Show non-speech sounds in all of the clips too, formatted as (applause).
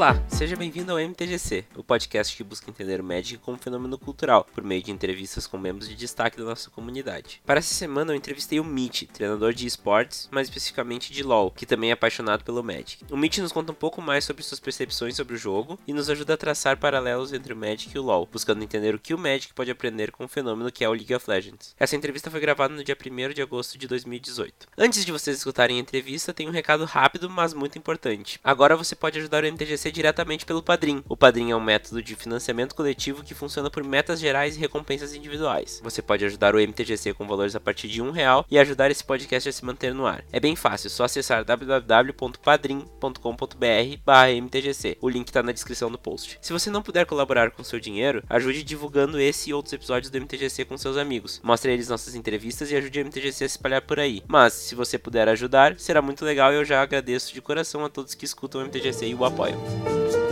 Olá, seja bem-vindo ao MTGC, o podcast que busca entender o Magic como fenômeno cultural, por meio de entrevistas com membros de destaque da nossa comunidade. Para essa semana eu entrevistei o Mitch, treinador de esportes, mais especificamente de LoL, que também é apaixonado pelo Magic. O Mitch nos conta um pouco mais sobre suas percepções sobre o jogo e nos ajuda a traçar paralelos entre o Magic e o LoL, buscando entender o que o Magic pode aprender com o fenômeno que é o League of Legends. Essa entrevista foi gravada no dia 1 de agosto de 2018. Antes de vocês escutarem a entrevista, tem um recado rápido, mas muito importante. Agora você pode ajudar o MTGC diretamente pelo Padrim. O Padrim é um método de financiamento coletivo que funciona por metas gerais e recompensas individuais. Você pode ajudar o MTGC com valores a partir de um real e ajudar esse podcast a se manter no ar. É bem fácil, só acessar www.padrim.com.br/mtgc. O link está na descrição do post. Se você não puder colaborar com seu dinheiro, ajude divulgando esse e outros episódios do MTGC com seus amigos. Mostre a eles nossas entrevistas e ajude o MTGC a se espalhar por aí. Mas, se você puder ajudar, será muito legal e eu já agradeço de coração a todos que escutam o MTGC e o apoiam.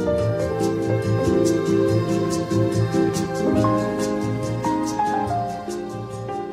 thank you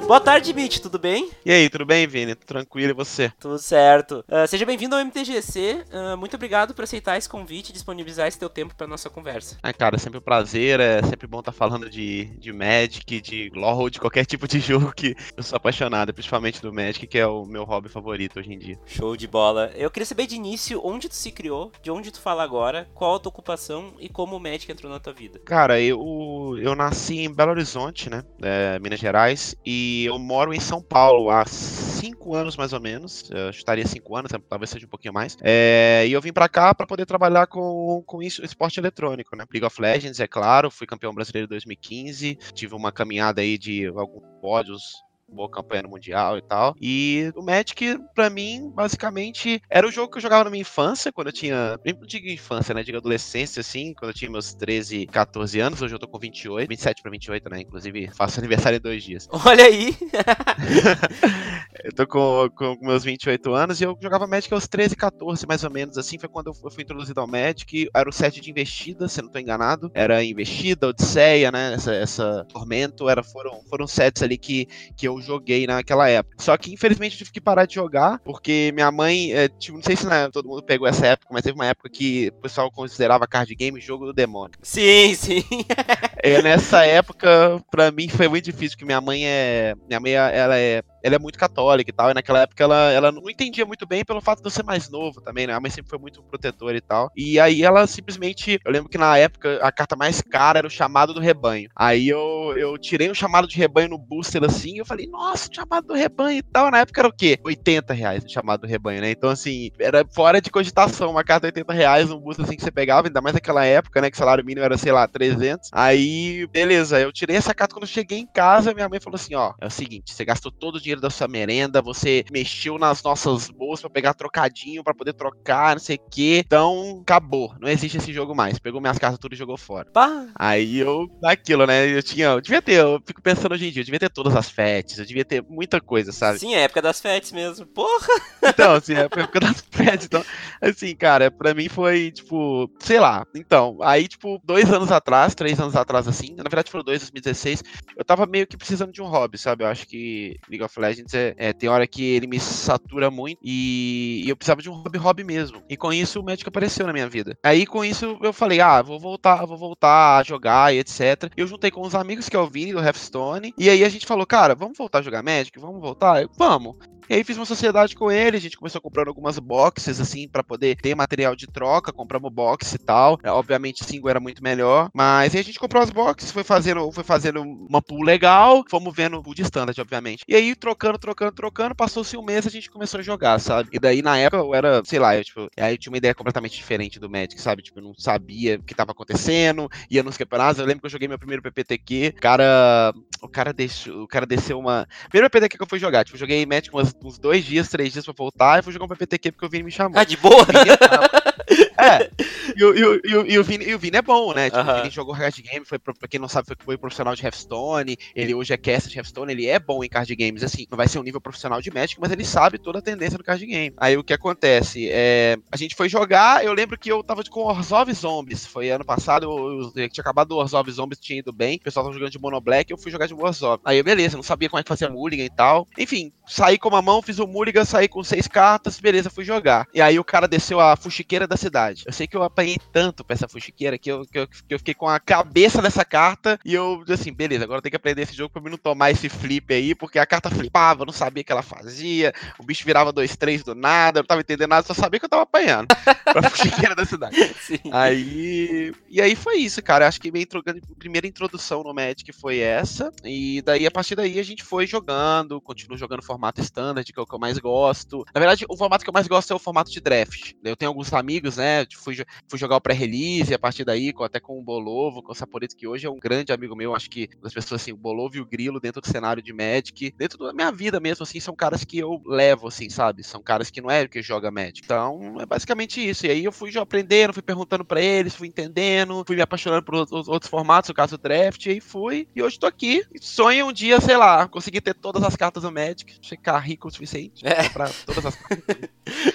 Boa tarde, Mitch, tudo bem? E aí, tudo bem, Vini? Tudo tranquilo e você? Tudo certo. Uh, seja bem-vindo ao MTGC. Uh, muito obrigado por aceitar esse convite e disponibilizar esse teu tempo para nossa conversa. Ah, cara, é sempre um prazer. É sempre bom estar tá falando de, de Magic, de LoL, de qualquer tipo de (laughs) jogo que eu sou apaixonado, principalmente do Magic, que é o meu hobby favorito hoje em dia. Show de bola. Eu queria saber de início onde tu se criou, de onde tu fala agora, qual a tua ocupação e como o Magic entrou na tua vida. Cara, eu, eu nasci em Belo Horizonte, né? É, Minas Gerais, e eu moro em São Paulo há cinco anos mais ou menos. Eu estaria cinco anos, talvez seja um pouquinho mais. É, e eu vim para cá para poder trabalhar com, com isso, esporte eletrônico, né? League of Legends, é claro. Fui campeão brasileiro em 2015. Tive uma caminhada aí de alguns pódios boa campanha no Mundial e tal. E o Magic, para mim, basicamente, era o jogo que eu jogava na minha infância, quando eu tinha. Não digo infância, né? Digo adolescência, assim, quando eu tinha meus 13, 14 anos. Hoje eu tô com 28, 27 pra 28, né? Inclusive, faço aniversário em dois dias. Olha aí! (laughs) eu tô com, com meus 28 anos e eu jogava Magic aos 13, 14, mais ou menos, assim. Foi quando eu fui introduzido ao Magic. Era o set de investida, se eu não tô enganado. Era investida, Odisseia, né? Essa, essa Tormento. Era, foram, foram sets ali que, que eu eu joguei naquela época. Só que, infelizmente, eu tive que parar de jogar, porque minha mãe, é, tipo, não sei se né, todo mundo pegou essa época, mas teve uma época que o pessoal considerava card game jogo do demônio. Sim, sim. e nessa época, pra mim, foi muito difícil, porque minha mãe é. Minha mãe, ela é ela é muito católica e tal, e naquela época ela, ela não entendia muito bem pelo fato de eu ser mais novo também, né? A mãe sempre foi muito protetora e tal. E aí ela simplesmente, eu lembro que na época a carta mais cara era o chamado do rebanho. Aí eu, eu tirei o chamado de rebanho no booster assim, e eu falei, nossa, chamado do rebanho e tal. Na época era o quê? 80 reais o chamado do rebanho, né? Então assim, era fora de cogitação, uma carta de 80 reais, um booster assim que você pegava, ainda mais naquela época, né? Que o salário mínimo era, sei lá, 300. Aí, beleza, eu tirei essa carta quando eu cheguei em casa, minha mãe falou assim, ó, é o seguinte, você gastou todo o dinheiro da sua merenda, você mexeu nas nossas bolsas para pegar trocadinho para poder trocar, não sei o que. Então, acabou. Não existe esse jogo mais. Pegou minhas cartas tudo e jogou fora. Pá. Aí eu, daquilo, né? Eu tinha, eu devia ter, eu fico pensando hoje em dia, eu devia ter todas as FETs, eu devia ter muita coisa, sabe? Sim, é época das FETs mesmo. Porra! Então, assim, é época (laughs) das FETs. Então, assim, cara, pra mim foi, tipo, sei lá. Então, aí, tipo, dois anos atrás, três anos atrás, assim, na verdade foram dois, 2016, eu tava meio que precisando de um hobby, sabe? Eu acho que League of Legends é é, tem hora que ele me satura muito e, e, eu precisava de um hobby hobby mesmo. E com isso o médico apareceu na minha vida. Aí com isso eu falei, ah, vou voltar, vou voltar a jogar e etc. Eu juntei com os amigos que é o Vini do Hearthstone e aí a gente falou, cara, vamos voltar a jogar Magic? Vamos voltar? Eu, vamos. E aí fiz uma sociedade com ele, a gente começou comprando algumas boxes, assim, para poder ter material de troca, compramos box e tal. É, obviamente single era muito melhor, mas aí a gente comprou as boxes, foi fazendo, foi fazendo uma pool legal, fomos vendo o de standard, obviamente. E aí trocando, trocando, trocando, passou-se um mês a gente começou a jogar, sabe? E daí na época eu era, sei lá, eu, tipo, aí eu tinha uma ideia completamente diferente do Magic, sabe? Tipo, eu não sabia o que tava acontecendo, ia nos campeonatos, eu lembro que eu joguei meu primeiro PPTQ, cara, o cara deixou, o cara desceu uma... Primeiro PPTQ que eu fui jogar, tipo, eu joguei Magic umas uns dois dias, três dias pra voltar e fui jogar um PPTQ porque o Vini me chamou. Ah, de boa? (laughs) é. (laughs) E, o, e, o, e, o Vini, e o Vini é bom, né? Tipo, uh -huh. Vini jogou Card Game, foi, pra quem não sabe, foi, foi profissional de Hearthstone. Ele hoje é caster de Hearthstone, ele é bom em card games. Assim, não vai ser um nível profissional de Magic, mas ele sabe toda a tendência do card game. Aí o que acontece? É, a gente foi jogar, eu lembro que eu tava com Orzhov Zombies. Foi ano passado, eu, eu, tinha acabado o Orzhov Zombies, tinha ido bem. O pessoal tava jogando de Mono Black, eu fui jogar de Orzhov. Aí, beleza, não sabia como é que fazia Mulligan e tal. Enfim, saí com uma mão, fiz o Mulligan, saí com seis cartas, beleza, fui jogar. E aí o cara desceu a fuxiqueira da cidade verdade. Eu sei que eu apanhei tanto pra essa fuxiqueira que eu, que eu, que eu fiquei com a cabeça dessa carta e eu, assim, beleza, agora eu tenho que aprender esse jogo pra mim não tomar esse flip aí, porque a carta flipava, eu não sabia o que ela fazia, o bicho virava 2-3 do nada, eu não tava entendendo nada, só sabia que eu tava apanhando (laughs) pra fuxiqueira da cidade. (laughs) Sim. Aí. E aí foi isso, cara. Acho que minha primeira introdução no Magic foi essa. E daí, a partir daí, a gente foi jogando, continuo jogando formato standard, que é o que eu mais gosto. Na verdade, o formato que eu mais gosto é o formato de draft. Eu tenho alguns amigos, né? Fui, fui jogar o pré-release, a partir daí, até com o Bolovo, com o Saporito, que hoje é um grande amigo meu. Acho que as pessoas, assim, o Bolovo e o Grilo dentro do cenário de Magic, dentro da minha vida mesmo, assim, são caras que eu levo, assim, sabe? São caras que não é o que joga Magic. Então, é basicamente isso. E aí eu fui já aprendendo, fui perguntando para eles, fui entendendo, fui me apaixonando por outros formatos, no caso do draft, e aí fui. E hoje tô aqui. Sonho um dia, sei lá, conseguir ter todas as cartas do Magic, ficar rico o suficiente é. pra todas as cartas. (laughs)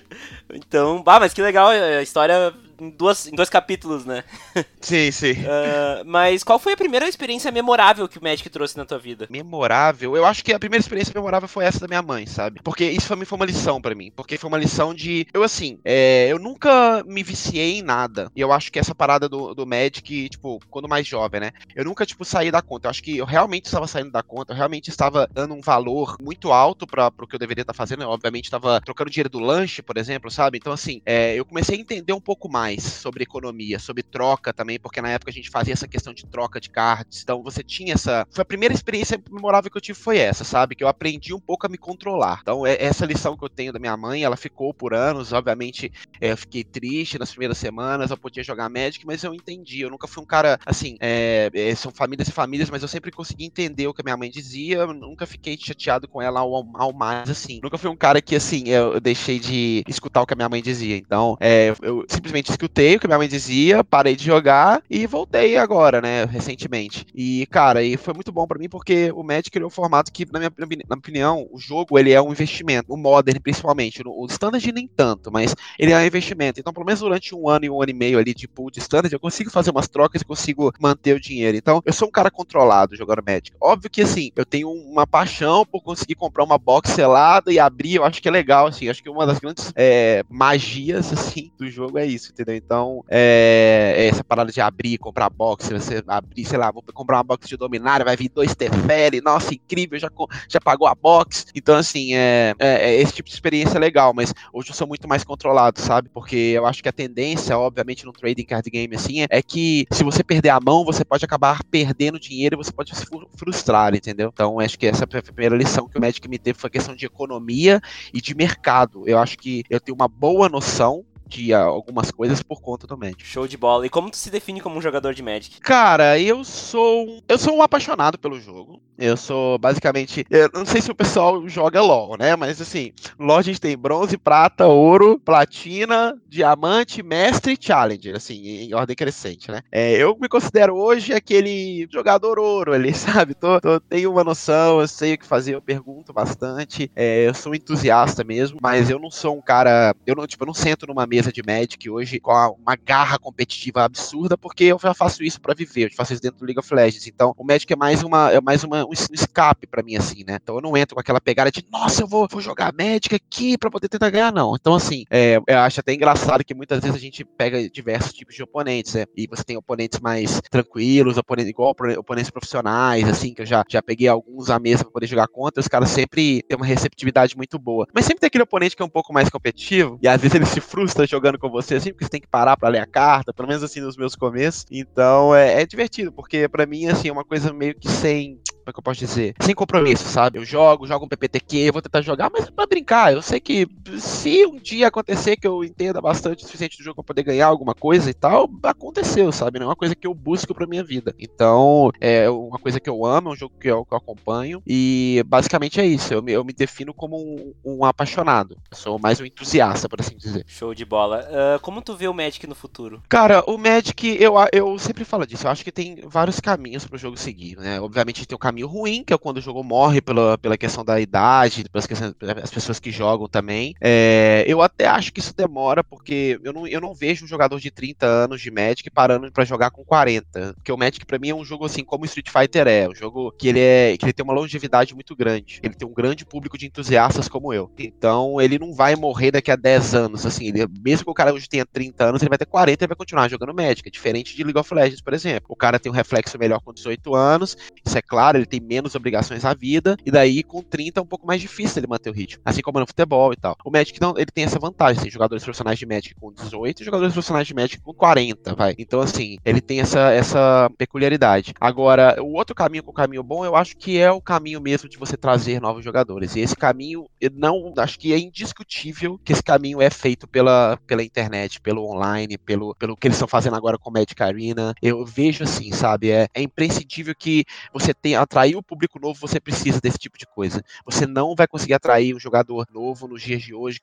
então, bah, mas que legal a história em, duas, em dois capítulos, né? (laughs) Sim, sim. Uh, mas qual foi a primeira experiência memorável que o Magic trouxe na tua vida? Memorável? Eu acho que a primeira experiência memorável foi essa da minha mãe, sabe? Porque isso foi, foi uma lição para mim. Porque foi uma lição de. Eu, assim, é, eu nunca me viciei em nada. E eu acho que essa parada do, do Magic, tipo, quando mais jovem, né? Eu nunca, tipo, saí da conta. Eu acho que eu realmente estava saindo da conta. Eu realmente estava dando um valor muito alto para pro que eu deveria estar tá fazendo. Eu, obviamente, estava trocando dinheiro do lanche, por exemplo, sabe? Então, assim, é, eu comecei a entender um pouco mais mais sobre economia, sobre troca também, porque na época a gente fazia essa questão de troca de cards. Então você tinha essa. Foi a primeira experiência memorável que eu tive foi essa, sabe? Que eu aprendi um pouco a me controlar. Então, é essa lição que eu tenho da minha mãe, ela ficou por anos. Obviamente, é, eu fiquei triste nas primeiras semanas, eu podia jogar Magic, mas eu entendi. Eu nunca fui um cara assim. É, é, são famílias e famílias, mas eu sempre consegui entender o que a minha mãe dizia. Eu nunca fiquei chateado com ela ao, ao mais, assim. Nunca fui um cara que, assim, eu, eu deixei de escutar o que a minha mãe dizia. Então, é, eu simplesmente escutei o que minha mãe dizia, parei de jogar e voltei agora, né, recentemente. E, cara, e foi muito bom para mim porque o Magic é um formato que, na minha, na minha, opinião, o jogo ele é um investimento, o Modern principalmente, o Standard nem tanto, mas ele é um investimento. Então, pelo menos durante um ano e um ano e meio ali de pool de Standard, eu consigo fazer umas trocas e consigo manter o dinheiro. Então, eu sou um cara controlado jogando Magic. Óbvio que, assim, eu tenho uma paixão por conseguir comprar uma box selada e abrir, eu acho que é legal, assim, acho que uma das grandes é, magias, assim, do jogo é isso, entendeu? Então, é, é, essa parada de abrir, comprar box, você abrir, sei lá, vou comprar uma box de Dominária, vai vir dois Teferi, nossa, incrível, já, já pagou a box. Então, assim, é, é, é, esse tipo de experiência é legal, mas hoje eu sou muito mais controlado, sabe? Porque eu acho que a tendência, obviamente, no trading card game, assim, é que se você perder a mão, você pode acabar perdendo dinheiro e você pode se frustrar, entendeu? Então, acho que essa foi a primeira lição que o Magic me teve foi a questão de economia e de mercado. Eu acho que eu tenho uma boa noção de algumas coisas por conta do Magic. Show de bola. E como tu se define como um jogador de Magic? Cara, eu sou eu sou um apaixonado pelo jogo. Eu sou basicamente, eu não sei se o pessoal joga LoL, né? Mas assim, LoL a gente tem bronze, prata, ouro, platina, diamante, mestre e challenger, assim, em ordem crescente, né? É, eu me considero hoje aquele jogador ouro ali, (laughs) sabe? Tô, tô, tenho uma noção, eu sei o que fazer, eu pergunto bastante. É, eu sou um entusiasta mesmo, mas eu não sou um cara, eu não, tipo, eu não sento numa mesa mesa de Magic hoje com uma garra competitiva absurda, porque eu já faço isso para viver, eu faço isso dentro do League of Legends. Então, o Magic é mais uma é mais uma, um escape para mim assim, né? Então, eu não entro com aquela pegada de, nossa, eu vou, vou jogar Magic aqui para poder tentar ganhar, não. Então, assim, é, eu acho até engraçado que muitas vezes a gente pega diversos tipos de oponentes, né? E você tem oponentes mais tranquilos, oponentes igual oponentes profissionais, assim, que eu já, já peguei alguns à mesa para poder jogar contra, os caras sempre têm uma receptividade muito boa. Mas sempre tem aquele oponente que é um pouco mais competitivo, e às vezes ele se frustra jogando com você, assim, porque você tem que parar para ler a carta, pelo menos assim nos meus começos. Então é, é divertido, porque para mim, assim, é uma coisa meio que sem como é que eu posso dizer? Sem compromisso, sabe? Eu jogo, jogo um PPTQ, eu vou tentar jogar, mas é pra brincar. Eu sei que se um dia acontecer que eu entenda bastante o suficiente do jogo pra poder ganhar alguma coisa e tal, aconteceu, sabe? Não é uma coisa que eu busco pra minha vida. Então, é uma coisa que eu amo, é um jogo que eu, que eu acompanho. E basicamente é isso. Eu me, eu me defino como um, um, apaixonado. Eu sou mais um entusiasta, por assim dizer. Show de bola. Uh, como tu vê o Magic no futuro? Cara, o Magic, eu, eu sempre falo disso. Eu acho que tem vários caminhos pro jogo seguir, né? Obviamente tem o caminho ruim, que é quando o jogo morre pela, pela questão da idade, pelas questões, as pessoas que jogam também. É, eu até acho que isso demora, porque eu não, eu não vejo um jogador de 30 anos de Magic parando para jogar com 40. Porque o Magic, para mim, é um jogo assim como o Street Fighter é. Um jogo que ele, é, que ele tem uma longevidade muito grande. Ele tem um grande público de entusiastas como eu. Então, ele não vai morrer daqui a 10 anos. Assim, ele, mesmo que o cara hoje tenha 30 anos, ele vai ter 40 e vai continuar jogando Magic. É diferente de League of Legends, por exemplo. O cara tem um reflexo melhor com 18 anos, isso é claro, ele tem menos obrigações à vida, e daí com 30 é um pouco mais difícil ele manter o ritmo. Assim como no futebol e tal. O Magic não, ele tem essa vantagem, assim, jogadores profissionais de Magic com 18 e jogadores profissionais de Magic com 40, vai. Então, assim, ele tem essa, essa peculiaridade. Agora, o outro caminho com o caminho bom, eu acho que é o caminho mesmo de você trazer novos jogadores. E esse caminho, não acho que é indiscutível que esse caminho é feito pela, pela internet, pelo online, pelo, pelo que eles estão fazendo agora com Magic Arena. Eu vejo assim, sabe? É, é imprescindível que você tenha atrair o público novo, você precisa desse tipo de coisa. Você não vai conseguir atrair um jogador novo nos dias de hoje,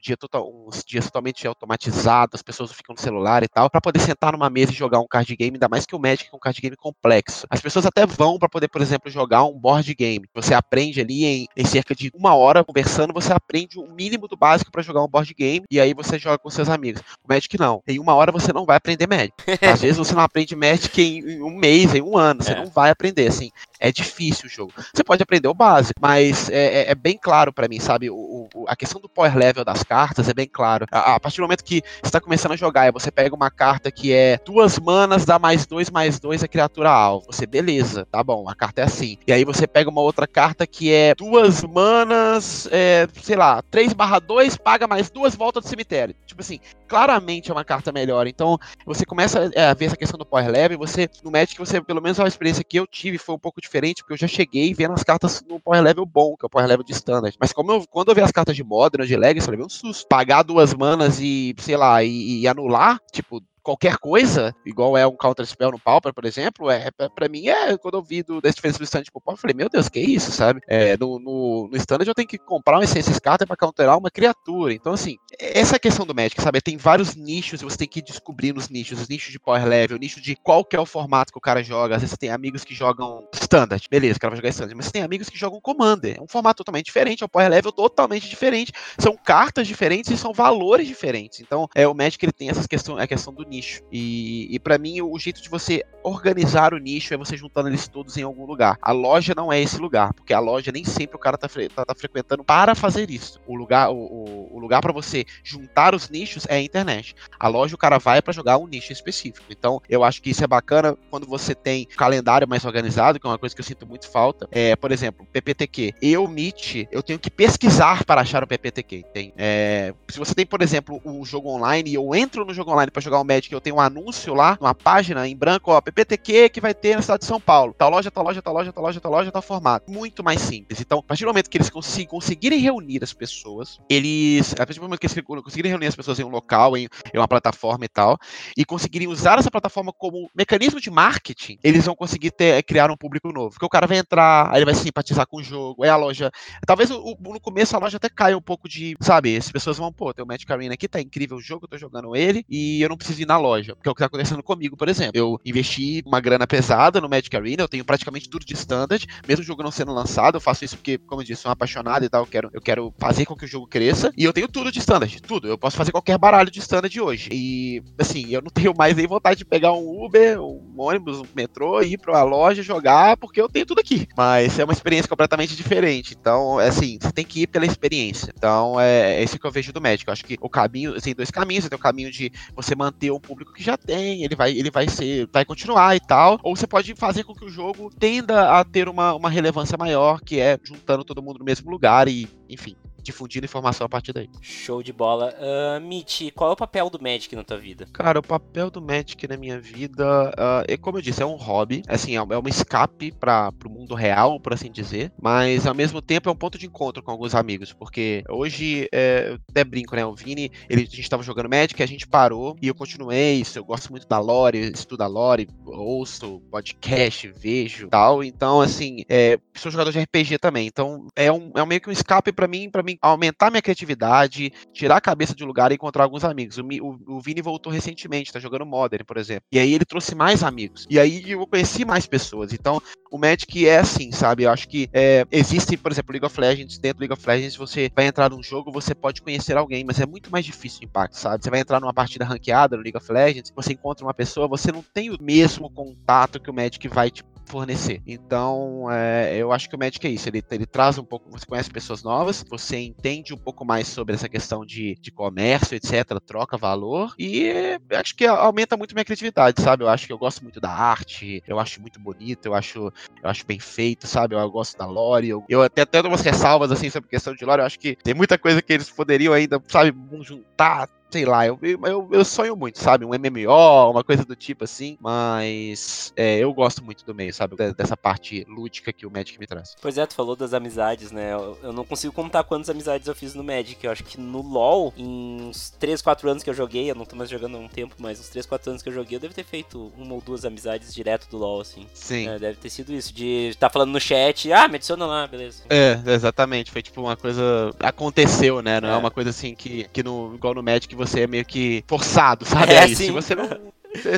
dia total, uns dias totalmente automatizados, as pessoas ficam no celular e tal, para poder sentar numa mesa e jogar um card game, ainda mais que o Magic é um card game complexo. As pessoas até vão para poder, por exemplo, jogar um board game. Você aprende ali em, em, cerca de uma hora conversando, você aprende o mínimo do básico para jogar um board game e aí você joga com seus amigos. O Magic não. Em uma hora você não vai aprender Magic. (laughs) Às vezes você não aprende Magic em, em um mês, em um ano. Você é. não vai aprender, assim. É difícil o jogo. Você pode aprender o básico, mas é, é, é bem claro para mim, sabe? O, o, a questão do power level das cartas é bem claro. A, a partir do momento que você está começando a jogar você pega uma carta que é duas manas, dá mais dois, mais dois a criatura alvo. Você, beleza, tá bom, a carta é assim. E aí você pega uma outra carta que é duas manas, é, sei lá, 3 barra 2, paga mais duas voltas do cemitério. Tipo assim, claramente é uma carta melhor. Então, você começa é, a ver essa questão do power level, você, no Magic, você, pelo menos a experiência que eu tive foi um pouco diferente, porque eu já cheguei vendo as cartas no power level bom, que é o power level de standard. Mas como eu, quando eu vi as cartas de Modern, de Legacy, eu levei um susto. Pagar duas manas e, sei lá, e, e anular, tipo, qualquer coisa, igual é um Counter Spell no Pauper, por exemplo, é, é para mim é quando eu vi do, da do Standard pro Pauper, eu falei, meu Deus, que isso, sabe? É, no, no, no Standard eu tenho que comprar uma essência scatter para counterar uma criatura. Então, assim, essa é a questão do Magic, sabe? Tem vários nichos e você tem que descobrir nos nichos, os nichos de power level, o nicho de qual que é o formato que o cara joga. Às vezes você tem amigos que jogam Standard, beleza, o cara vai jogar Standard, mas você tem amigos que jogam Commander. É um formato totalmente diferente, é um power level totalmente diferente. São cartas diferentes e são valores diferentes. Então, é o Magic ele tem essas questões, a questão do nicho. E e, para mim, o jeito de você organizar o nicho é você juntando eles todos em algum lugar. A loja não é esse lugar, porque a loja nem sempre o cara tá, fre tá, tá frequentando para fazer isso. O lugar, o, o lugar para você juntar os nichos é a internet. A loja o cara vai para jogar um nicho específico. Então, eu acho que isso é bacana quando você tem calendário mais organizado, que é uma coisa que eu sinto muito falta. É, por exemplo, PPTQ. Eu, Meet, eu tenho que pesquisar para achar o PPTQ. Tem, é, se você tem, por exemplo, o jogo online e eu entro no jogo online para jogar o Magic, eu tenho um anúncio lá, uma página em branco, ó, PPTQ que vai ter na cidade de São Paulo. Tal loja, tal loja, tal loja, tal loja, tal loja, tal formato. Muito mais simples. Então, a partir do momento que eles conseguirem reunir as pessoas, eles. A partir do momento que eles conseguirem reunir as pessoas em um local, em, em uma plataforma e tal, e conseguirem usar essa plataforma como mecanismo de marketing, eles vão conseguir ter, criar um público novo. Porque o cara vai entrar, aí ele vai simpatizar com o jogo, é a loja. Talvez o, no começo a loja até caia um pouco de. Sabe, as pessoas vão, pô, tem o Magic Arena aqui, tá incrível o jogo, eu tô jogando ele, e eu não preciso ir na loja. Porque é o que tá acontecendo comigo, por exemplo. Eu investi uma grana pesada no Magic Arena, eu tenho praticamente tudo de standard, mesmo o jogo não sendo lançado, eu faço isso porque, como eu disse, sou um apaixonado e tal, eu quero, eu quero fazer com que o jogo cresça, e eu tenho tudo de standard, tudo. Eu posso fazer qualquer baralho de standard hoje. E, assim, eu não tenho mais nem vontade de pegar um Uber, um ônibus, um metrô, ir pra uma loja jogar, porque eu tenho tudo aqui. Mas é uma experiência completamente diferente. Então, é assim, você tem que ir pela experiência. Então, é, é isso que eu vejo do Magic. Eu acho que o caminho, assim, dois caminhos. Tem o caminho de você manter um público que já tem, ele vai, ele vai ser, vai continuar e tal. Ou você pode fazer com que o jogo tenda a ter uma, uma relevância maior, que é juntando todo mundo no mesmo lugar e, enfim, difundindo informação a partir daí. Show de bola. Uh, Mitch, qual é o papel do Magic na tua vida? Cara, o papel do Magic na minha vida, uh, é como eu disse, é um hobby. Assim, é, é um escape para o mundo real, por assim dizer. Mas ao mesmo tempo é um ponto de encontro com alguns amigos. Porque hoje, é, eu até brinco, né? O Vini, ele, a gente tava jogando Magic, a gente parou e eu continuei. Eu gosto muito da lore, estudo a lore, ouço podcast, vejo tal. Então, assim, é, sou jogador de RPG também. Então, é um, é meio que um escape para mim, para mim aumentar minha criatividade, tirar a cabeça de lugar e encontrar alguns amigos. O, o, o Vini voltou recentemente, tá jogando Modern, por exemplo. E aí ele trouxe mais amigos. E aí eu conheci mais pessoas. Então, o Magic é assim, sabe? Eu acho que é, existe, por exemplo, League of Legends. Dentro do League of Legends, você vai entrar num jogo, você pode conhecer alguém, mas é muito mais difícil o impacto, sabe? Você vai entrar numa partida ranqueada no League of Legends, você encontra uma pessoa, você não tem o mesmo contato que o Magic vai te fornecer. Então, é, eu acho que o Magic é isso. Ele, ele traz um pouco, você conhece pessoas novas, você entende um pouco mais sobre essa questão de, de comércio, etc., troca valor, e acho que aumenta muito minha criatividade, sabe? Eu acho que eu gosto muito da arte, eu acho muito bonito, eu acho, eu acho bem feito, sabe? Eu, eu gosto da lore, eu, eu até tenho umas ressalvas, assim, sobre questão de lore, eu acho que tem muita coisa que eles poderiam ainda, sabe, juntar, sei lá, eu, eu, eu, sonho muito, sabe? Um MMO, uma coisa do tipo assim, mas é, eu gosto muito do meio, sabe? Dessa parte lúdica que o Magic me traz. Pois é, tu falou das amizades, né? Eu, eu não consigo contar quantas amizades eu fiz no Magic. Eu acho que no LoL, em uns 3, 4 anos que eu joguei, eu não tô mais jogando há um tempo, mas uns 3, 4 anos que eu joguei, eu devo ter feito uma ou duas amizades direto do LoL, assim. Sim. É, deve ter sido isso, de estar tá falando no chat, ah, me adiciona lá, beleza. É, exatamente. Foi tipo uma coisa. Aconteceu, né? Não é, é uma coisa assim que, que no, igual no Magic você é meio que forçado, sabe? É, é Se você não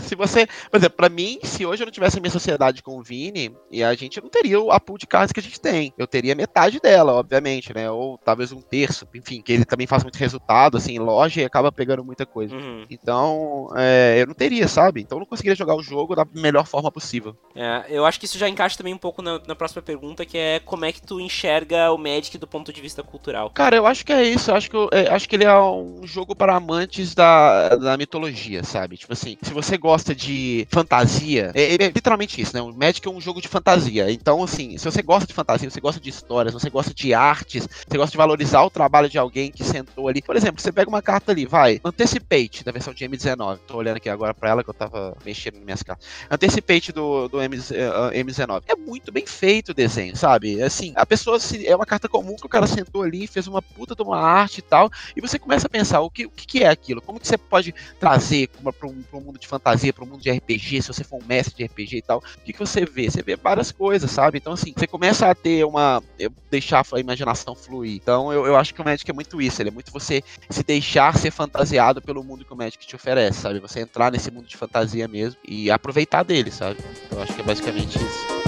se você, por exemplo, pra mim, se hoje eu não tivesse a minha sociedade com o Vini, e a gente não teria a pool de cartas que a gente tem. Eu teria metade dela, obviamente, né? Ou talvez um terço, enfim, que ele também faz muito resultado, assim, loja e acaba pegando muita coisa. Uhum. Então, é, eu não teria, sabe? Então eu não conseguiria jogar o jogo da melhor forma possível. É, eu acho que isso já encaixa também um pouco na, na, próxima pergunta, que é como é que tu enxerga o Magic do ponto de vista cultural? Cara, eu acho que é isso. Eu acho que, eu, é, acho que ele é um jogo para amantes da, da mitologia, sabe? Tipo assim, se você gosta de fantasia, é, é, literalmente isso, né? O Magic é um jogo de fantasia. Então, assim, se você gosta de fantasia, você gosta de histórias, você gosta de artes, você gosta de valorizar o trabalho de alguém que sentou ali. Por exemplo, você pega uma carta ali, vai, Anticipate, da versão de M19. Tô olhando aqui agora pra ela que eu tava mexendo nas minhas cartas. Anticipate do, do M, uh, M19. É muito bem feito o desenho, sabe? Assim, a pessoa se, é uma carta comum que o cara sentou ali, fez uma puta de uma arte e tal, e você começa a pensar o que, o que é aquilo, como que você pode trazer para um mundo de fantasia, para um mundo de RPG, se você for um mestre de RPG e tal, o que, que você vê? Você vê várias coisas, sabe? Então, assim, você começa a ter uma. deixar a imaginação fluir. Então, eu, eu acho que o Magic é muito isso, ele é muito você se deixar ser fantasiado pelo mundo que o Magic te oferece, sabe? Você entrar nesse mundo de fantasia mesmo e aproveitar dele, sabe? Então, eu acho que é basicamente isso.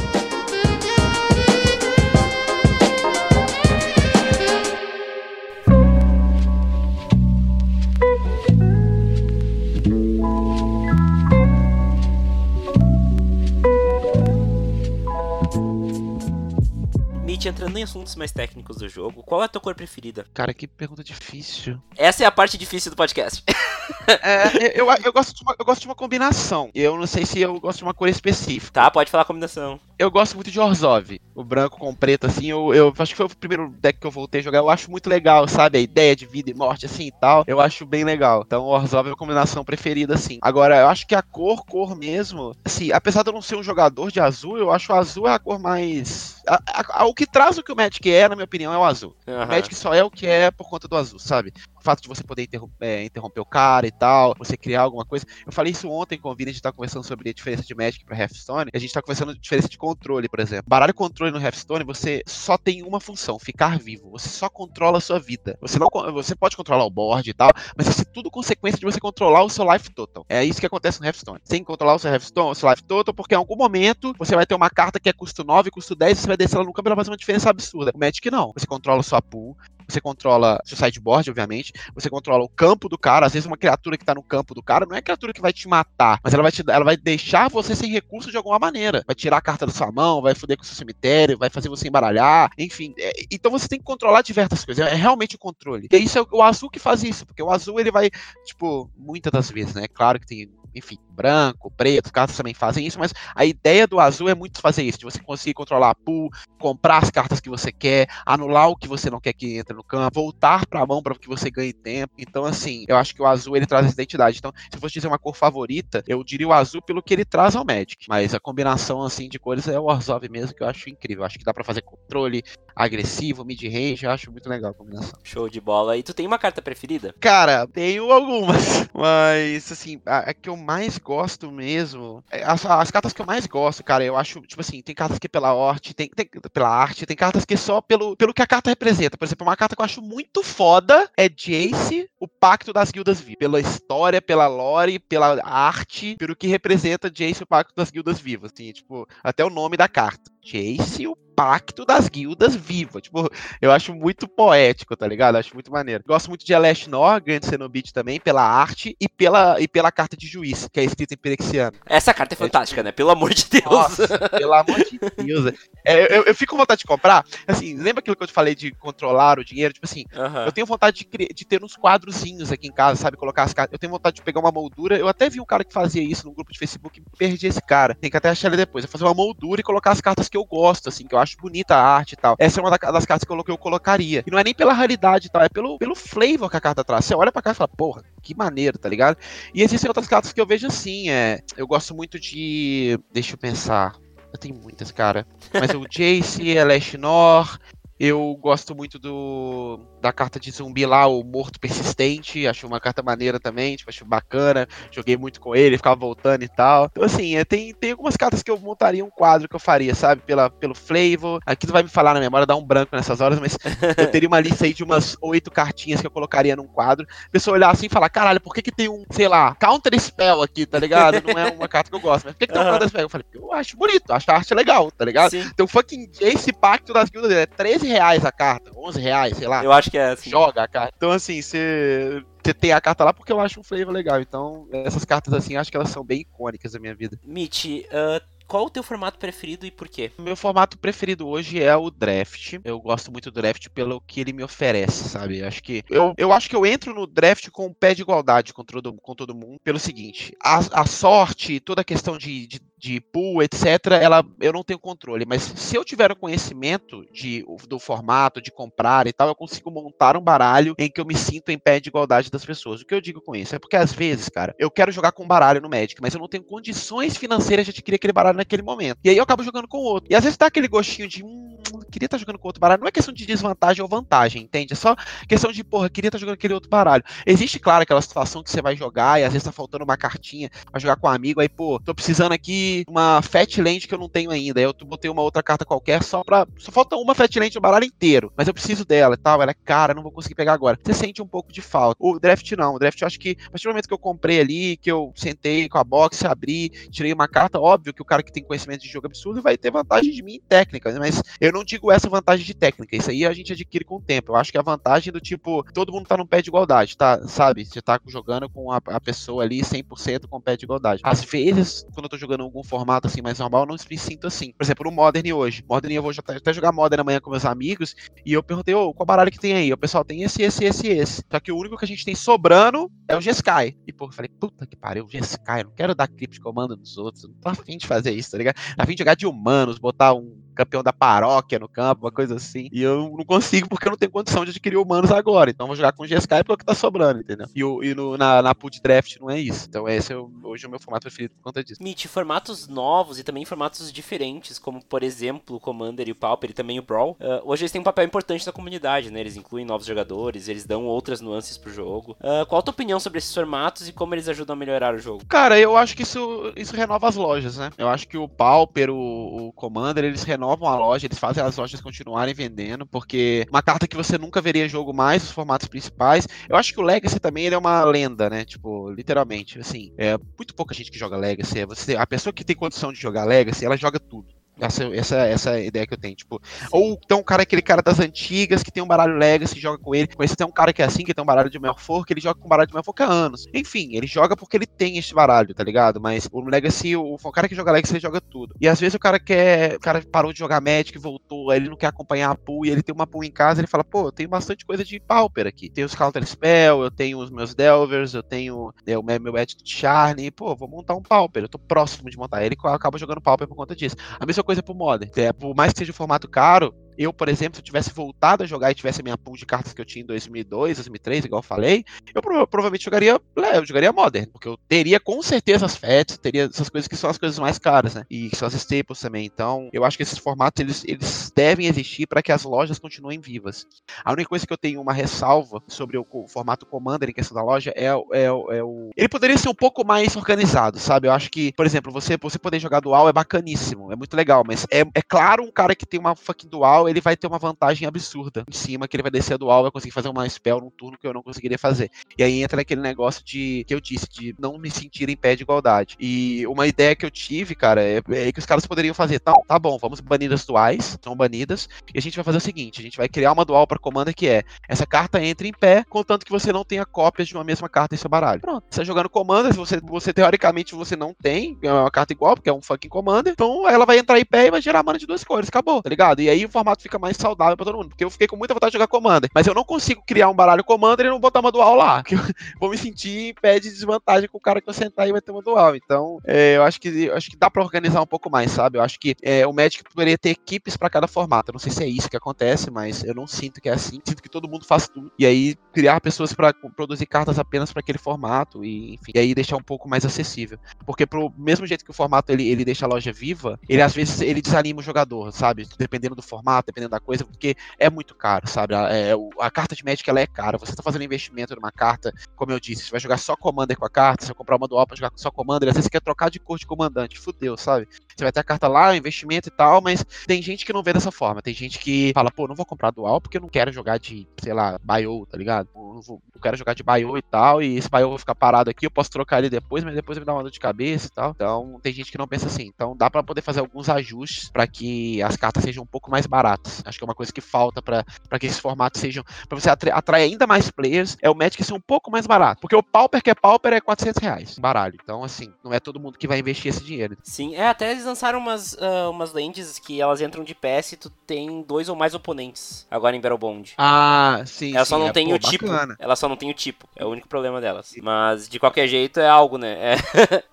Entrando em assuntos mais técnicos do jogo, qual é a tua cor preferida? Cara, que pergunta difícil. Essa é a parte difícil do podcast. (laughs) é, eu, eu, gosto de uma, eu gosto de uma combinação. Eu não sei se eu gosto de uma cor específica. Tá, pode falar a combinação. Eu gosto muito de Orzhov. O branco com preto, assim, eu, eu acho que foi o primeiro deck que eu voltei a jogar. Eu acho muito legal, sabe? A ideia de vida e morte, assim e tal. Eu acho bem legal. Então, Orzhov é a combinação preferida, assim. Agora, eu acho que a cor, cor mesmo, assim, apesar de eu não ser um jogador de azul, eu acho o azul é a cor mais. A, a, a, o que traz o que o Magic é, na minha opinião, é o azul. Uhum. O Magic só é o que é por conta do azul, sabe? O fato de você poder interromper, é, interromper o cara e tal, você criar alguma coisa. Eu falei isso ontem com o Vini, a gente tá conversando sobre a diferença de Magic pra Hearthstone. A gente tá conversando de diferença de controle, por exemplo. Baralho controle no Hearthstone, você só tem uma função, ficar vivo. Você só controla a sua vida. Você não você pode controlar o board e tal, mas isso é tudo consequência de você controlar o seu life total. É isso que acontece no Hearthstone. Que controlar o seu Hearthstone, o seu life total, porque em algum momento você vai ter uma carta que é custo 9, custo 10, você vai descer ela no campo ela vai fazer uma diferença absurda. O Magic não. Você controla a sua pool, você controla seu sideboard, obviamente, você controla o campo do cara, às vezes uma criatura que tá no campo do cara não é criatura que vai te matar, mas ela vai, te, ela vai deixar você sem recurso de alguma maneira. Vai tirar a carta da sua mão, vai foder com o seu cemitério, vai fazer você embaralhar, enfim. É, então você tem que controlar diversas coisas, é, é realmente o controle. E isso é o azul que faz isso, porque o azul ele vai, tipo, muitas das vezes, né? Claro que tem enfim, branco, preto, os cartas também fazem isso, mas a ideia do azul é muito fazer isso, de você conseguir controlar a pool, comprar as cartas que você quer, anular o que você não quer que entre no campo, voltar para a mão para que você ganhe tempo. Então, assim, eu acho que o azul ele traz essa identidade. Então, se eu fosse dizer uma cor favorita, eu diria o azul pelo que ele traz ao Magic. Mas a combinação assim de cores é o Orzhov mesmo, que eu acho incrível. Eu acho que dá para fazer controle, agressivo, mid-range, eu acho muito legal a combinação. Show de bola. E tu tem uma carta preferida? Cara, tenho algumas, (laughs) mas assim, a, a que eu mais gosto mesmo, é, as, as, cartas que eu mais gosto, cara, eu acho, tipo assim, tem cartas que pela arte, tem, tem, pela arte, tem cartas que só pelo, pelo que a carta representa. Por exemplo, uma carta que eu acho muito foda é Jace, o Pacto das Guildas Vivas. Pela história, pela lore, pela arte, pelo que representa Jace, o Pacto das Guildas Vivas. Assim, tipo, até o nome da carta. Jace, o pacto das guildas viva. Tipo, eu acho muito poético, tá ligado? Acho muito maneiro. Gosto muito de Aleste Nor, Grande Cenobite também, pela arte e pela, e pela carta de juiz, que é escrita em Perexiano. Essa carta é fantástica, é, tipo... né? Pelo amor de Deus. Nossa, pelo amor de Deus. É, eu, eu, fico com vontade de comprar. Assim, lembra aquilo que eu te falei de controlar o dinheiro? Tipo assim, eu tenho vontade de, de, ter uns quadrozinhos aqui em casa, sabe? Colocar as cartas. Eu tenho vontade de pegar uma moldura. Eu até vi um cara que fazia isso no grupo de Facebook e perdi esse cara. Tem que até achar ele depois. Eu fazer uma moldura e colocar as cartas que eu gosto, assim, que eu acho bonita a arte e tal. Essa é uma das cartas que eu, que eu colocaria. E não é nem pela raridade e tal, é pelo, pelo flavor que a carta traz. Você olha pra cá e fala, porra, que maneiro, tá ligado? E existem outras cartas que eu vejo assim, é. Eu gosto muito de. Deixa eu pensar. Eu tenho muitas, cara. Mas o (laughs) Jace, Eleshnor, eu gosto muito do da carta de zumbi lá, o Morto Persistente. Acho uma carta maneira também, tipo, acho bacana. Joguei muito com ele, ficava voltando e tal. Então, assim, é, tem, tem algumas cartas que eu montaria um quadro que eu faria, sabe? Pela, pelo flavor. Aqui tu vai me falar na memória, dá um branco nessas horas, mas (laughs) eu teria uma lista aí de umas oito cartinhas que eu colocaria num quadro. A pessoa olhar assim e falar, caralho, por que que tem um, sei lá, counter spell aqui, tá ligado? Não é uma carta que eu gosto, mas por que, que tem um counter spell? Eu falei, eu acho bonito, acho a arte legal, tá ligado? Sim. Então, fucking esse pacto das guildas é 13 reais a carta, 11 reais, sei lá. Eu acho que é assim. Joga a carta. Então, assim, você tem a carta lá porque eu acho um flavor legal. Então, essas cartas assim, acho que elas são bem icônicas da minha vida. Mitch, uh, qual o teu formato preferido e por quê? Meu formato preferido hoje é o draft. Eu gosto muito do draft pelo que ele me oferece, sabe? Acho que eu, eu acho que eu entro no draft com o pé de igualdade com todo, com todo mundo. Pelo seguinte, a, a sorte, toda a questão de, de de pool, etc., ela, eu não tenho controle. Mas se eu tiver o conhecimento de, do formato, de comprar e tal, eu consigo montar um baralho em que eu me sinto em pé de igualdade das pessoas. O que eu digo com isso? É porque às vezes, cara, eu quero jogar com um baralho no Magic, mas eu não tenho condições financeiras de adquirir aquele baralho naquele momento. E aí eu acabo jogando com outro. E às vezes dá aquele gostinho de, hum, queria estar tá jogando com outro baralho. Não é questão de desvantagem ou vantagem, entende? É só questão de, porra, queria estar tá jogando aquele outro baralho. Existe, claro, aquela situação que você vai jogar e às vezes tá faltando uma cartinha pra jogar com um amigo, aí, pô, tô precisando aqui uma Fat Land que eu não tenho ainda. Eu botei uma outra carta qualquer só pra. Só falta uma Fat Land no baralho inteiro. Mas eu preciso dela e tal. Ela é cara, não vou conseguir pegar agora. Você sente um pouco de falta. O draft não. O draft eu acho que, a partir do momento que eu comprei ali, que eu sentei com a box, abri, tirei uma carta, óbvio que o cara que tem conhecimento de jogo absurdo vai ter vantagem de mim em técnica. Né? Mas eu não digo essa vantagem de técnica. Isso aí a gente adquire com o tempo. Eu acho que a vantagem do tipo, todo mundo tá num pé de igualdade, tá? Sabe? Você tá jogando com a, a pessoa ali 100% com pé de igualdade. Às vezes, quando eu tô jogando algum formato formato assim mais normal, eu não me sinto assim. Por exemplo, no Modern hoje. Modern eu vou até jogar Modern amanhã com meus amigos e eu perguntei, ô, oh, qual baralho que tem aí? O pessoal tem esse, esse, esse, esse. Só que o único que a gente tem sobrando é o G-Sky. E pô, eu falei, puta que pariu, o G-Sky, não quero dar clipe de comando dos outros, não tô afim de fazer isso, tá ligado? Afim de jogar de humanos, botar um campeão da paróquia no campo, uma coisa assim. E eu não consigo porque eu não tenho condição de adquirir humanos agora. Então eu vou jogar com o GSK porque é o que tá sobrando, entendeu? E, o, e no, na, na put draft não é isso. Então esse é o, hoje é o meu formato preferido por conta disso. Meet, formatos novos e também formatos diferentes, como por exemplo o Commander e o Pauper e também o Brawl, uh, hoje eles têm um papel importante na comunidade, né? Eles incluem novos jogadores, eles dão outras nuances pro jogo. Uh, qual a tua opinião sobre esses formatos e como eles ajudam a melhorar o jogo? Cara, eu acho que isso, isso renova as lojas, né? Eu acho que o Pauper, o, o Commander, eles renovam a loja, eles fazem as lojas continuarem vendendo, porque uma carta que você nunca veria jogo mais, os formatos principais. Eu acho que o Legacy também ele é uma lenda, né? Tipo, literalmente, assim, é muito pouca gente que joga Legacy. É você, a pessoa que tem condição de jogar Legacy, ela joga tudo. Essa, essa, essa ideia que eu tenho. Tipo, ou então um cara, aquele cara das antigas, que tem um baralho Legacy, joga com ele. Conhece tem um cara que é assim, que tem um baralho de Melfor, que ele joga com um baralho de Melfor há anos. Enfim, ele joga porque ele tem esse baralho, tá ligado? Mas o Legacy, o, o cara que joga Legacy, ele joga tudo. E às vezes o cara quer. O cara parou de jogar Magic, voltou, aí ele não quer acompanhar a pool, e ele tem uma pool em casa, ele fala, pô, eu tenho bastante coisa de Pauper aqui. Tem os Counter Spell, eu tenho os meus Delvers, eu tenho é, o meu de Charlie, pô, vou montar um Pauper. Eu tô próximo de montar. Ele acaba jogando Pauper por conta disso. A mesma coisa pro Modern. É, por mais que seja um formato caro, eu, por exemplo, se eu tivesse voltado a jogar e tivesse a minha pool de cartas que eu tinha em 2002, 2003, igual eu falei, eu provavelmente jogaria, eu jogaria Modern, porque eu teria com certeza as FETs, teria essas coisas que são as coisas mais caras, né? E são as staples também. Então, eu acho que esses formatos eles, eles devem existir para que as lojas continuem vivas. A única coisa que eu tenho uma ressalva sobre o, o formato Commander em questão da loja é, é, é, o. Ele poderia ser um pouco mais organizado, sabe? Eu acho que, por exemplo, você, você poder jogar dual é bacaníssimo, é muito legal, mas é, é claro um cara que tem uma fucking dual, ele vai ter uma vantagem absurda em cima, que ele vai descer a dual, vai conseguir fazer uma spell num turno que eu não conseguiria fazer. E aí entra aquele negócio de que eu disse, de não me sentir em pé de igualdade. E uma ideia que eu tive, cara, é, é que os caras poderiam fazer, tá, tá bom, vamos banir as duais, são banidas, e a gente vai fazer o seguinte, a gente vai criar uma dual para comanda que é, essa carta entra em pé, contanto que você não tenha cópias de uma mesma carta em seu baralho. Pronto, você tá jogando comanda, você, você teoricamente você não tem é uma carta igual, porque é um fucking commander, então ela vai entrar em pé e vai gerar mana de duas cores, acabou, tá ligado? E aí o formato fica mais saudável pra todo mundo, porque eu fiquei com muita vontade de jogar commander, mas eu não consigo criar um baralho commander e não botar uma dual lá, que eu (laughs) vou me sentir em pé de desvantagem com o cara que eu sentar e vai ter uma dual. Então, é, eu acho que eu acho que dá para organizar um pouco mais, sabe? Eu acho que é, o Magic poderia ter equipes para cada formato. Eu não sei se é isso que acontece, mas eu não sinto que é assim. Sinto que todo mundo faz tudo. E aí criar pessoas para produzir cartas apenas para aquele formato e, enfim, e aí deixar um pouco mais acessível. Porque pro mesmo jeito que o formato ele, ele deixa a loja viva, ele às vezes ele desanima o jogador, sabe? Dependendo do formato, dependendo da coisa, porque é muito caro, sabe? A, é, a carta de Magic ela é cara. Você tá fazendo investimento numa carta, como eu disse, você vai jogar só Commander com a carta, você vai comprar uma dual pra jogar só Commander, às vezes você quer trocar de cor de comandante, fudeu, sabe? Você vai ter a carta lá, investimento e tal, mas tem gente que não vê dessa forma. Tem gente que fala, pô, não vou comprar dual porque eu não quero jogar de, sei lá, Bio, tá ligado? Eu, não vou, quero jogar de Bio e tal, e esse Bio vai ficar parado aqui, eu posso trocar ele depois, mas depois me dá uma dor de cabeça e tal. Então, tem gente que não pensa assim. Então, dá para poder fazer alguns ajustes para que as cartas sejam um pouco mais baratas. Acho que é uma coisa que falta para que esses formatos sejam, para você atrair ainda mais players, é o Magic ser um pouco mais barato. Porque o Pauper que é Pauper é 400 reais, baralho. Então, assim, não é todo mundo que vai investir esse dinheiro. Sim, é, até eles lançaram umas, uh, umas lentes que elas entram de PS e tu tem dois ou mais oponentes agora em Battlebond. Ah, sim. Ela só sim, não é, tem pô, o tipo. bacana. Ela só não tem o tipo. É o único problema delas. Mas de qualquer jeito é algo, né? É.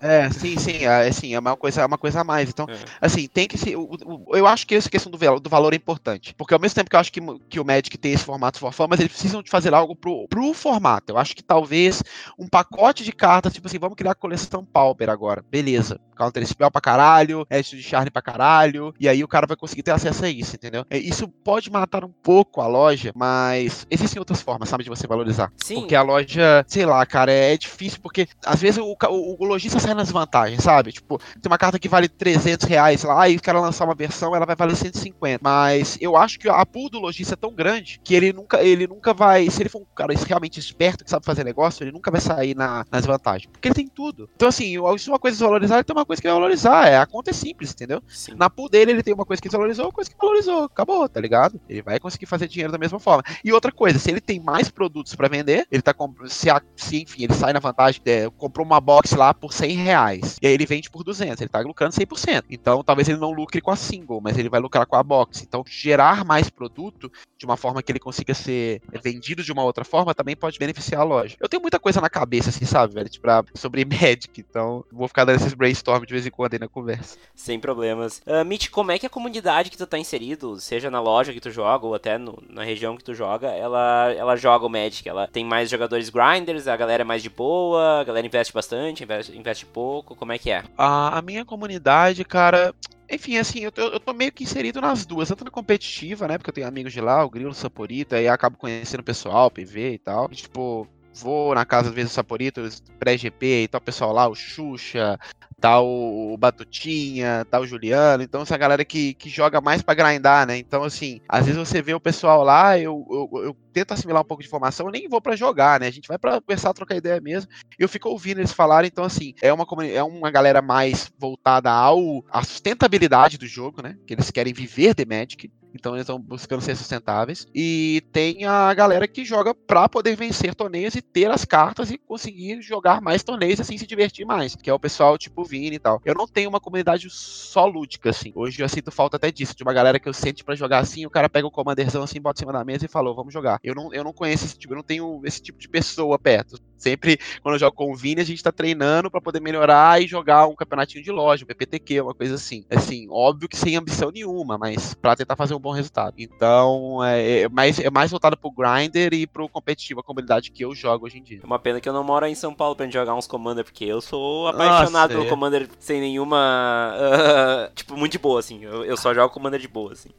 (laughs) É, sim, sim, é, assim, é uma coisa, é uma coisa a mais. Então, É. assim, tem que ser. o- o- Eu acho que essa questão do, do valor é importante. Porque ao mesmo tempo que eu acho que, que o Magic tem esse formato for fun, mas eles precisam de fazer algo pro, pro formato. Eu acho que talvez um pacote de cartas, tipo assim, vamos criar a coleção Pauper agora. Beleza. Counter Spell pra caralho, Edge de Charne pra caralho. E aí o cara vai conseguir ter acesso a isso, entendeu? É, Isso pode matar um pouco a loja, mas existem outras formas, sabe, de você valorizar. Sim. Porque a loja, sei lá, cara, é difícil porque às vezes o, o, o lojista sai nas vantagens, sabe? Tipo, tem uma carta que vale 300 reais lá, e o cara lançar uma versão, ela vai valer 150. Mas eu acho que a pool do lojista é tão grande que ele nunca, ele nunca vai, se ele for um cara realmente esperto que sabe fazer negócio, ele nunca vai sair na, nas vantagens. Porque ele tem tudo. Então, assim, se uma coisa desvalorizar, ele tem uma coisa que vai valorizar. É, a conta é simples, entendeu? Sim. Na pool dele, ele tem uma coisa que desvalorizou, uma coisa que valorizou. Acabou, tá ligado? Ele vai conseguir fazer dinheiro da mesma forma. E outra coisa, se ele tem mais produtos pra vender, ele tá comprando. Se, se, enfim, ele sai na vantagem, é, comprou uma box lá por 100 reais. E aí ele vende por 200. Ele tá lucrando 100%. Então, talvez ele não lucre com a single, mas ele vai lucrar com a box. Então, gerar mais produto de uma forma que ele consiga ser vendido de uma outra forma também pode beneficiar a loja. Eu tenho muita coisa na cabeça, assim, sabe, velho? Tipo, sobre (laughs) Magic. Então, vou ficar dando esses brainstorm de vez em quando aí na conversa. Sem problemas. Uh, Mitch, como é que a comunidade que tu tá inserido, seja na loja que tu joga ou até no- na região que tu joga, ela, ela joga o Magic? Ela tem mais jogadores grinders, a galera é mais de boa, a galera investe bastante, investe, investe pouco, como é que é? A, a minha comunidade, cara. Enfim, assim, eu tô, eu tô meio que inserido nas duas, tanto na competitiva, né? Porque eu tenho amigos de lá, o Grilo, o Saporito, aí acabo conhecendo o pessoal, PV e tal. E, tipo, vou na casa às vezes do Saporito, pré-GP e tal, pessoal lá, o Xuxa, tá o, Batutinha, tá o Juliano. Então, essa galera que, que joga mais pra grindar, né? Então, assim, às vezes você vê o pessoal lá, eu, eu, eu tento assimilar um pouco de informação, eu nem vou pra jogar, né? A gente vai pra conversar, trocar ideia mesmo. Eu fico ouvindo eles falarem, então, assim, é uma, é uma galera mais voltada ao à sustentabilidade do jogo, né? Que eles querem viver de Magic. Então eles estão buscando ser sustentáveis. E tem a galera que joga pra poder vencer torneios e ter as cartas e conseguir jogar mais torneios e assim se divertir mais. Que é o pessoal tipo Vini e tal. Eu não tenho uma comunidade só lúdica, assim. Hoje eu sinto falta até disso, de uma galera que eu sente pra jogar assim, o cara pega o commanderzão assim, bota em cima da mesa e falou, vamos jogar. Eu não, eu não conheço esse tipo, eu não tenho esse tipo de pessoa perto. Sempre quando eu jogo com o Vini, a gente tá treinando pra poder melhorar e jogar um campeonatinho de loja, um PPTQ, uma coisa assim. Assim, óbvio que sem ambição nenhuma, mas pra tentar fazer o um bom resultado. Então, é, é mais, é mais voltado pro grinder e pro competitivo, a comunidade que eu jogo hoje em dia. É uma pena que eu não moro em São Paulo pra gente jogar uns Commander, porque eu sou apaixonado Nossa, pelo é. Commander sem nenhuma. Uh, (laughs) tipo, muito de boa, assim. Eu, eu só jogo Commander de boa, assim.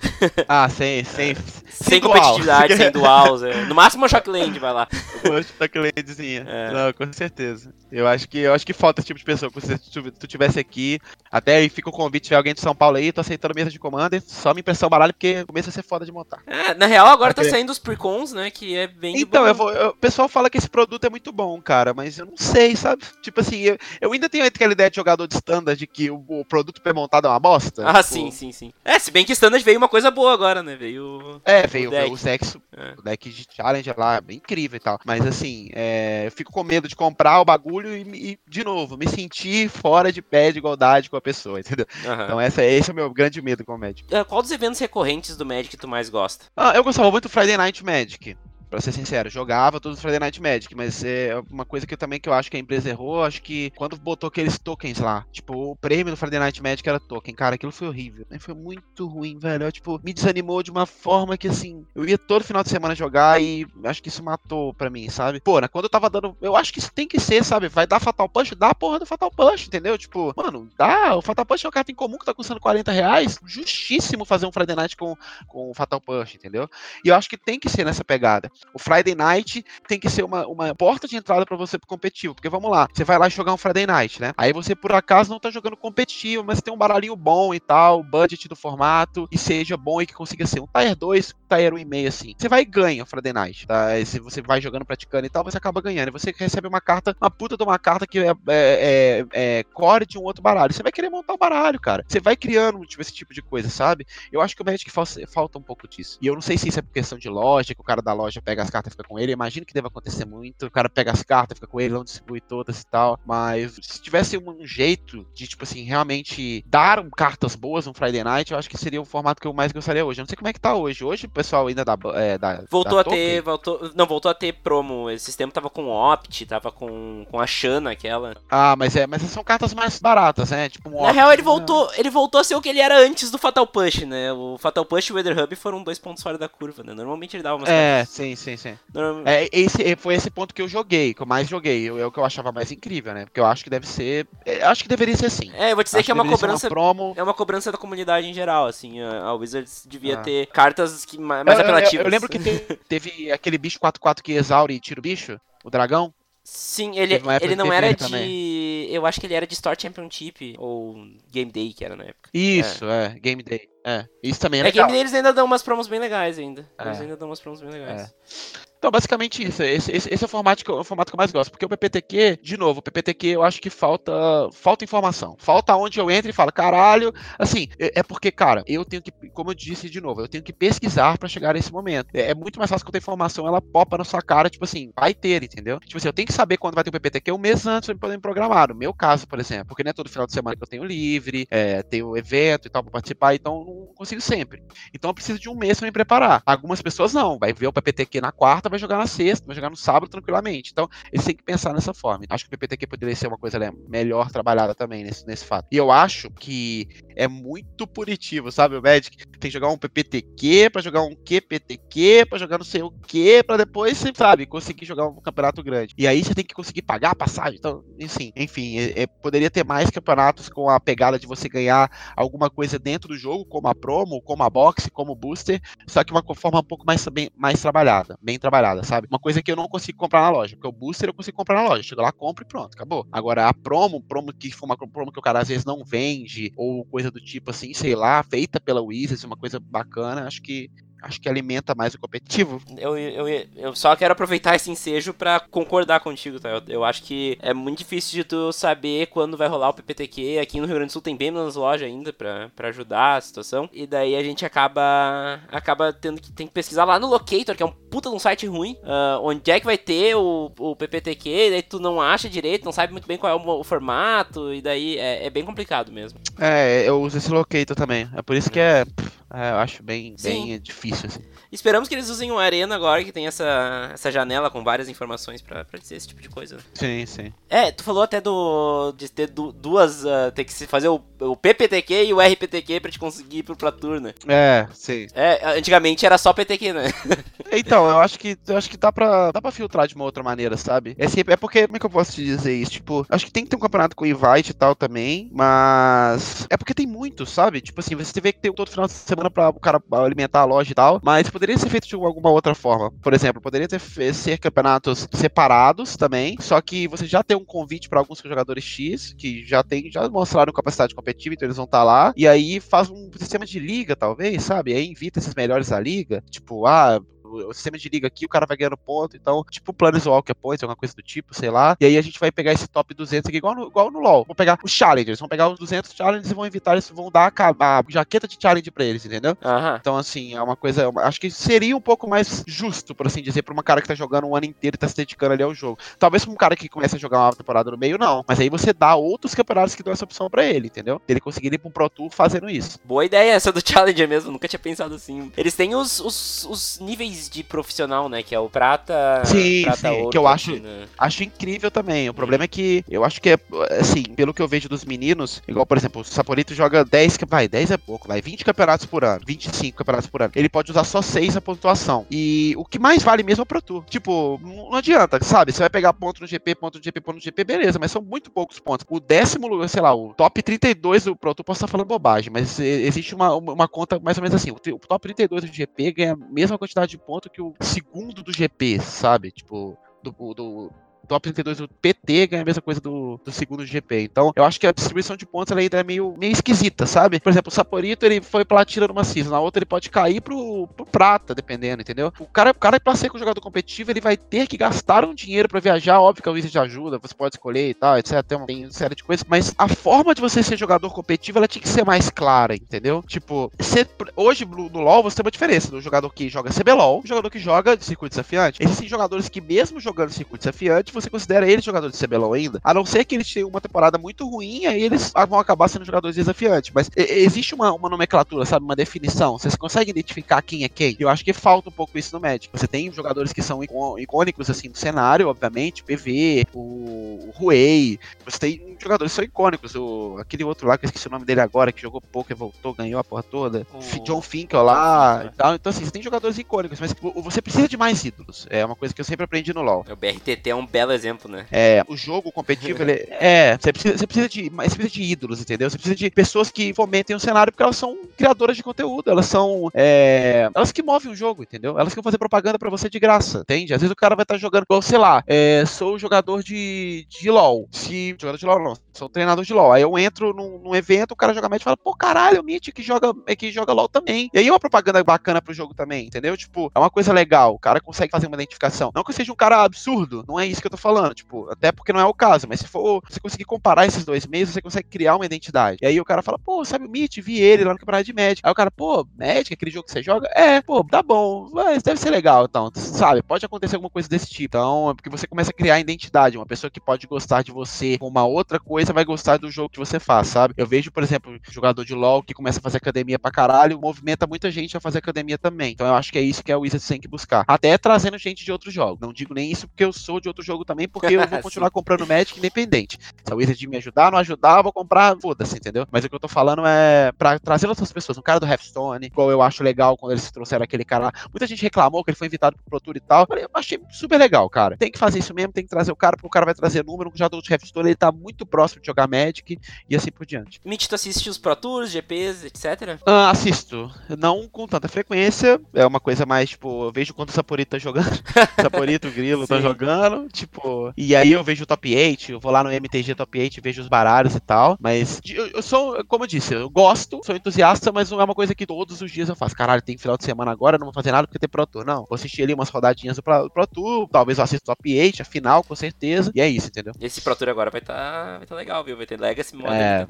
(laughs) Ah, sem, sem, sem, sem competitividade, sem (laughs) dual. É. No máximo uma Shockland, vai lá. Uma Shocklandzinha. É. Não, com certeza. Eu acho que eu acho que falta esse tipo de pessoa. Se tu, tu tivesse aqui, até aí fica o convite, tiver alguém de São Paulo aí, tô aceitando mesa de Commander, só me impressão baralho, porque começa a ser foda de montar. É, na real, agora tá saindo os precons, né? Que é bem. Então, eu vou, eu, o pessoal fala que esse produto é muito bom, cara, mas eu não sei, sabe? Tipo assim, eu, eu ainda tenho aquela ideia de jogador de standard de que o, o produto pré-montado é uma bosta. Ah, tipo... sim, sim, sim. É, se bem que standard veio uma coisa boa agora, né? Veio. É, veio o, deck. o sexo, é. o deck de challenge lá, é bem incrível e tal. Mas assim, é, eu fico com medo de comprar o bagulho e, e, de novo, me sentir fora de pé de igualdade com a pessoa, (laughs) entendeu? Uhum. Então essa, esse é o meu grande medo com o Magic. Uh, qual dos eventos recorrentes do Magic tu mais gosta? Ah, eu gostava muito do Friday Night Magic pra ser sincero, jogava todos os Friday Night Magic, mas é uma coisa que eu também que eu acho que a empresa errou, acho que quando botou aqueles tokens lá, tipo, o prêmio do Friday Night Magic era token, cara, aquilo foi horrível, né? foi muito ruim, velho, eu, tipo, me desanimou de uma forma que, assim, eu ia todo final de semana jogar e acho que isso matou pra mim, sabe? Pô, né, quando eu tava dando, eu acho que isso tem que ser, sabe? Vai dar Fatal Punch, dá a porra do Fatal Punch, entendeu? Tipo, mano, dá, o Fatal Punch é uma carta em comum que tá custando 40 reais, justíssimo fazer um Friday Night com, com o Fatal Punch, entendeu? E eu acho que tem que ser nessa pegada. O Friday Night tem que ser uma, uma porta de entrada para você pro competitivo. Porque vamos lá, você vai lá jogar um Friday Night, né? Aí você por acaso não tá jogando competitivo, mas tem um baralhinho bom e tal, budget do formato, e seja bom e que consiga ser um Tier 2, um Tier 1,5 assim. Você vai e ganha o Friday Night, tá? E se você vai jogando, praticando e tal, você acaba ganhando. E você recebe uma carta, uma puta de uma carta que é, é, é, é core de um outro baralho. Você vai querer montar o um baralho, cara. Você vai criando tipo, esse tipo de coisa, sabe? Eu acho que o Magic falta um pouco disso. E eu não sei se isso é por questão de loja, que o cara da loja pega as cartas e fica com ele. Imagino que deva acontecer muito. O cara pega as cartas, fica com ele, não distribui todas e tal. Mas se tivesse um jeito de, tipo assim, realmente dar cartas boas no Friday Night, eu acho que seria o formato que eu mais gostaria hoje. Eu não sei como é que tá hoje. Hoje o pessoal ainda dá. É, voltou a ter. Voltou, não, voltou a ter promo. Esse sistema tava com Opt, tava com, com a Shana, aquela. Ah, mas é, mas são cartas mais baratas, né? Tipo um Na real, ele voltou, né? ele voltou a ser o que ele era antes do Fatal Push, né? O Fatal Push e o Weather Hub foram dois pontos fora da curva, né? Normalmente ele dava umas É, cartas. sim, sim, sim. É, esse, foi esse ponto que eu joguei, que eu mais joguei. É o que eu achava mais incrível, né? Porque eu acho que deve ser. É, acho que deveria ser assim. É, eu vou te dizer acho que é uma cobrança. Uma promo... É uma cobrança da comunidade em geral, assim. A Wizards devia ah. ter cartas que, mais eu, apelativas. Eu, eu, lembro que teve, (laughs) teve aquele bicho 4-4 que exaure e tira o bicho, o dragão. Sim, ele, ele não era de. Também. Eu acho que ele era de Store Championship ou Game Day, que era na época. Isso, é, é Game Day. É, isso também é, é legal. Game eles ainda dão umas promos bem legais ainda. É. Eles ainda dão umas promos bem legais. É. Então, basicamente isso. Esse, esse, esse é o formato, que eu, o formato que eu mais gosto. Porque o PPTQ, de novo, o PPTQ eu acho que falta falta informação. Falta onde eu entro e falo, caralho. Assim, é, é porque, cara, eu tenho que, como eu disse de novo, eu tenho que pesquisar para chegar nesse momento. É, é, muito mais fácil eu ter informação, ela popa na sua cara, tipo assim, vai ter, entendeu? Tipo assim, eu tenho que saber quando vai ter o PPTQ um mês antes pra poder me programar. No meu caso, por exemplo, porque não é todo final de semana que eu tenho livre, é, tenho evento e tal pra participar, então consigo sempre. Então eu preciso de um mês pra me preparar. Algumas pessoas não, vai ver o PPTQ na quarta, vai jogar na sexta vai jogar no sábado tranquilamente. Então, eles têm que pensar nessa forma. Acho que o PPTQ poderia ser uma coisa né, melhor trabalhada também nesse, nesse fato. E eu acho que é muito punitivo, sabe? O Magic tem que jogar um PPTQ para jogar um QPTQ, para jogar não sei o que, para depois, sabe, conseguir jogar um campeonato grande. E aí você tem que conseguir pagar a passagem. Então, enfim, enfim é, é, poderia ter mais campeonatos com a pegada de você ganhar alguma coisa dentro do jogo, como a promo, como a box, como o booster, só que uma forma um pouco mais, bem, mais trabalhada, bem trabalhada, sabe? Uma coisa que eu não consigo comprar na loja, porque o booster eu consigo comprar na loja. Chego lá, compro e pronto, acabou. Agora, a promo, promo que for uma promo que o cara às vezes não vende, ou coisa do tipo assim, sei lá, feita pela Wizards, uma coisa bacana, acho que acho que alimenta mais o competitivo. Eu, eu, eu só quero aproveitar esse ensejo para concordar contigo, tá? Eu, eu, acho que é muito difícil de tu saber quando vai rolar o PPTQ. Aqui no Rio Grande do Sul tem bem menos loja ainda para ajudar a situação. E daí a gente acaba acaba tendo que, tem que pesquisar lá no Locator, que é um puta de um site ruim, uh, onde é que vai ter o, o PPTQ, e daí tu não acha direito, não sabe muito bem qual é o, o formato, e daí é, é, bem complicado mesmo. É, eu uso esse Locator também. É por isso que É, eu acho bem, bem difícil, assim. Esperamos que eles usem o Arena agora, que tem essa, essa janela com várias informações pra, pra dizer esse tipo de coisa. Né? Sim, sim. É, tu falou até do. de ter du, duas. Uh, ter que fazer o, o PPTQ e o RPTQ pra te conseguir ir pro Tour, né? É, sim. É, antigamente era só PTQ, né? (laughs) então, eu acho que eu acho que dá pra, dá pra filtrar de uma outra maneira, sabe? É, sempre, é porque, como é que eu posso te dizer isso? Tipo, acho que tem que ter um campeonato com invite e tal também, mas. É porque tem muito, sabe? Tipo assim, você vê que tem todo final de semana pra o cara alimentar a loja e tal, mas poderia ser feito de alguma outra forma. Por exemplo, poderia ter ser campeonatos separados também, só que você já tem um convite para alguns jogadores X, que já tem, já mostraram capacidade competitiva, então eles vão estar tá lá, e aí faz um sistema de liga, talvez, sabe? E aí invita esses melhores da liga, tipo, ah, o sistema de liga aqui, o cara vai ganhando ponto, então, tipo Planeswalker Points, alguma coisa do tipo, sei lá. E aí a gente vai pegar esse top 200 aqui, igual no, igual no LoL. Vamos pegar os Challengers, vão pegar os 200 Challengers e vão evitar, eles vão dar a, a jaqueta de Challenge pra eles, entendeu? Uhum. Então, assim, é uma coisa, é acho que seria um pouco mais justo, por assim dizer, pra uma cara que tá jogando um ano inteiro e tá se dedicando ali ao jogo. Talvez pra um cara que começa a jogar uma temporada no meio, não. Mas aí você dá outros campeonatos que dão essa opção pra ele, entendeu? Ele conseguir ir pra um Pro Tour fazendo isso. Boa ideia essa do (laughs) Challenger mesmo, nunca tinha pensado assim. Eles têm os, os, os níveis de profissional né? Que é o prata. Sim, prata, sim ouro, que eu acho, acho incrível também. O problema é que eu acho que é, assim, pelo que eu vejo dos meninos, igual, por exemplo, o Saporito joga 10, vai, 10 é pouco, vai, 20 campeonatos por ano, 25 campeonatos por ano. Ele pode usar só 6 a pontuação. E o que mais vale mesmo é o Pro Tour. Tipo, não adianta, sabe? Você vai pegar ponto no GP, ponto no GP, ponto no GP, beleza, mas são muito poucos pontos. O décimo lugar, sei lá, o top 32 do Pro Tour, posso estar falando bobagem, mas existe uma, uma conta mais ou menos assim. O top 32 do GP ganha a mesma quantidade de pontos que o segundo do GP, sabe? Tipo, do, do, top 32 do PT ganha a mesma coisa do, do segundo GP. Então, eu acho que a distribuição de pontos ainda é meio, meio esquisita, sabe? Por exemplo, o Saporito, ele foi platina numa season, na outra ele pode cair pro, pro prata, dependendo, entendeu? O cara, o cara pra ser um jogador competitivo, ele vai ter que gastar um dinheiro para viajar, óbvio que a Wizard ajuda, você pode escolher e tal, etc. Tem uma, tem uma série de coisas, mas a forma de você ser jogador competitivo, ela tinha que ser mais clara, entendeu? Tipo, ser, hoje no LoL você tem uma diferença do jogador que joga CBLOL, o jogador que joga de circuito desafiante. Existem jogadores que mesmo jogando circuito desafiante, você considera eles jogadores de CBLOL ainda, a não ser que eles tenham uma temporada muito ruim, aí eles vão acabar sendo jogadores desafiantes. Mas existe uma, uma nomenclatura, sabe? Uma definição. Você consegue identificar quem é quem? Eu acho que falta um pouco isso no Magic. Você tem jogadores que são icônicos, assim, do cenário, obviamente, PV, o, o Huey. Você tem jogadores que são icônicos. O, aquele outro lá, que eu esqueci o nome dele agora, que jogou pouco e voltou, ganhou a porra toda. O... John Finkel lá e tal. Então, assim, você tem jogadores icônicos, mas você precisa de mais ídolos. É uma coisa que eu sempre aprendi no LoL. O BRTT é um belo exemplo, né? É, o jogo competitivo, ele (laughs) é, você precisa, você precisa de, você precisa de ídolos, entendeu? Você precisa de pessoas que fomentem o cenário porque elas são criadoras de conteúdo, elas são, é, elas que movem o jogo, entendeu? Elas que vão fazer propaganda para você de graça, entende? Às vezes o cara vai estar tá jogando, sei lá, é, sou jogador de, de LoL, se, jogador de LoL não, sou treinador de LoL, aí eu entro num, num evento, o cara joga Magic e fala, pô, caralho, o Mitch que joga, é que joga LoL também. E aí é uma propaganda bacana pro jogo também, entendeu? Tipo, é uma coisa legal, o cara consegue fazer uma identificação. Não que eu seja um cara absurdo, não é isso que eu tô falando, tipo, até porque não é o caso, mas se for você conseguir comparar esses dois meios, você consegue criar uma identidade. E aí o cara fala, pô, sabe o Meet? Vi ele lá no campeonato de Magic. Aí o cara, pô, Magic, aquele jogo que você joga? É, pô, tá bom, mas deve ser legal, então, sabe? Pode acontecer alguma coisa desse tipo. Então, é porque você começa a criar identidade. Uma pessoa que pode gostar de você com uma outra coisa vai gostar do jogo que você faz, sabe? Eu vejo, por exemplo, um jogador de LoL que começa a fazer academia pra caralho, movimenta muita gente a fazer academia também. Então eu acho que é isso que a Wizards tem que buscar. Até trazendo gente de outros jogos. Não digo nem isso porque eu sou de outro jogo também, porque eu vou (laughs) continuar comprando Magic independente. Se a Wizard me ajudar, não ajudar, eu vou comprar, foda-se, entendeu? Mas o que eu tô falando é pra trazer outras pessoas. Um cara do Hearthstone, igual eu acho legal quando eles trouxeram aquele cara lá. Muita gente reclamou que ele foi invitado pro Pro Tour e tal. Eu achei super legal, cara. Tem que fazer isso mesmo, tem que trazer o cara, porque o cara vai trazer número. Já do Hearthstone, ele tá muito próximo de jogar Magic e assim por diante. Mitch, tu assiste os Pro Tours, GPs, etc? Ah, assisto. Não com tanta frequência. É uma coisa mais, tipo, eu vejo quando o Saporito tá jogando. (laughs) Saporito, o Grilo tá jogando. Tipo, e aí eu vejo o top 8, eu vou lá no MTG Top 8, vejo os baralhos e tal. Mas eu, eu, sou, como eu disse, eu gosto, sou entusiasta, mas não é uma coisa que todos os dias eu faço. Caralho, tem final de semana agora, não vou fazer nada porque tem Pro Tour. Não, vou assistir ali umas rodadinhas do Pro, Pro Tour, talvez eu assista Top 8, a final, com certeza. E é isso, entendeu? Esse Pro Tour agora vai estar tá, vai tá legal, viu? Vai ter Legacy Modern é.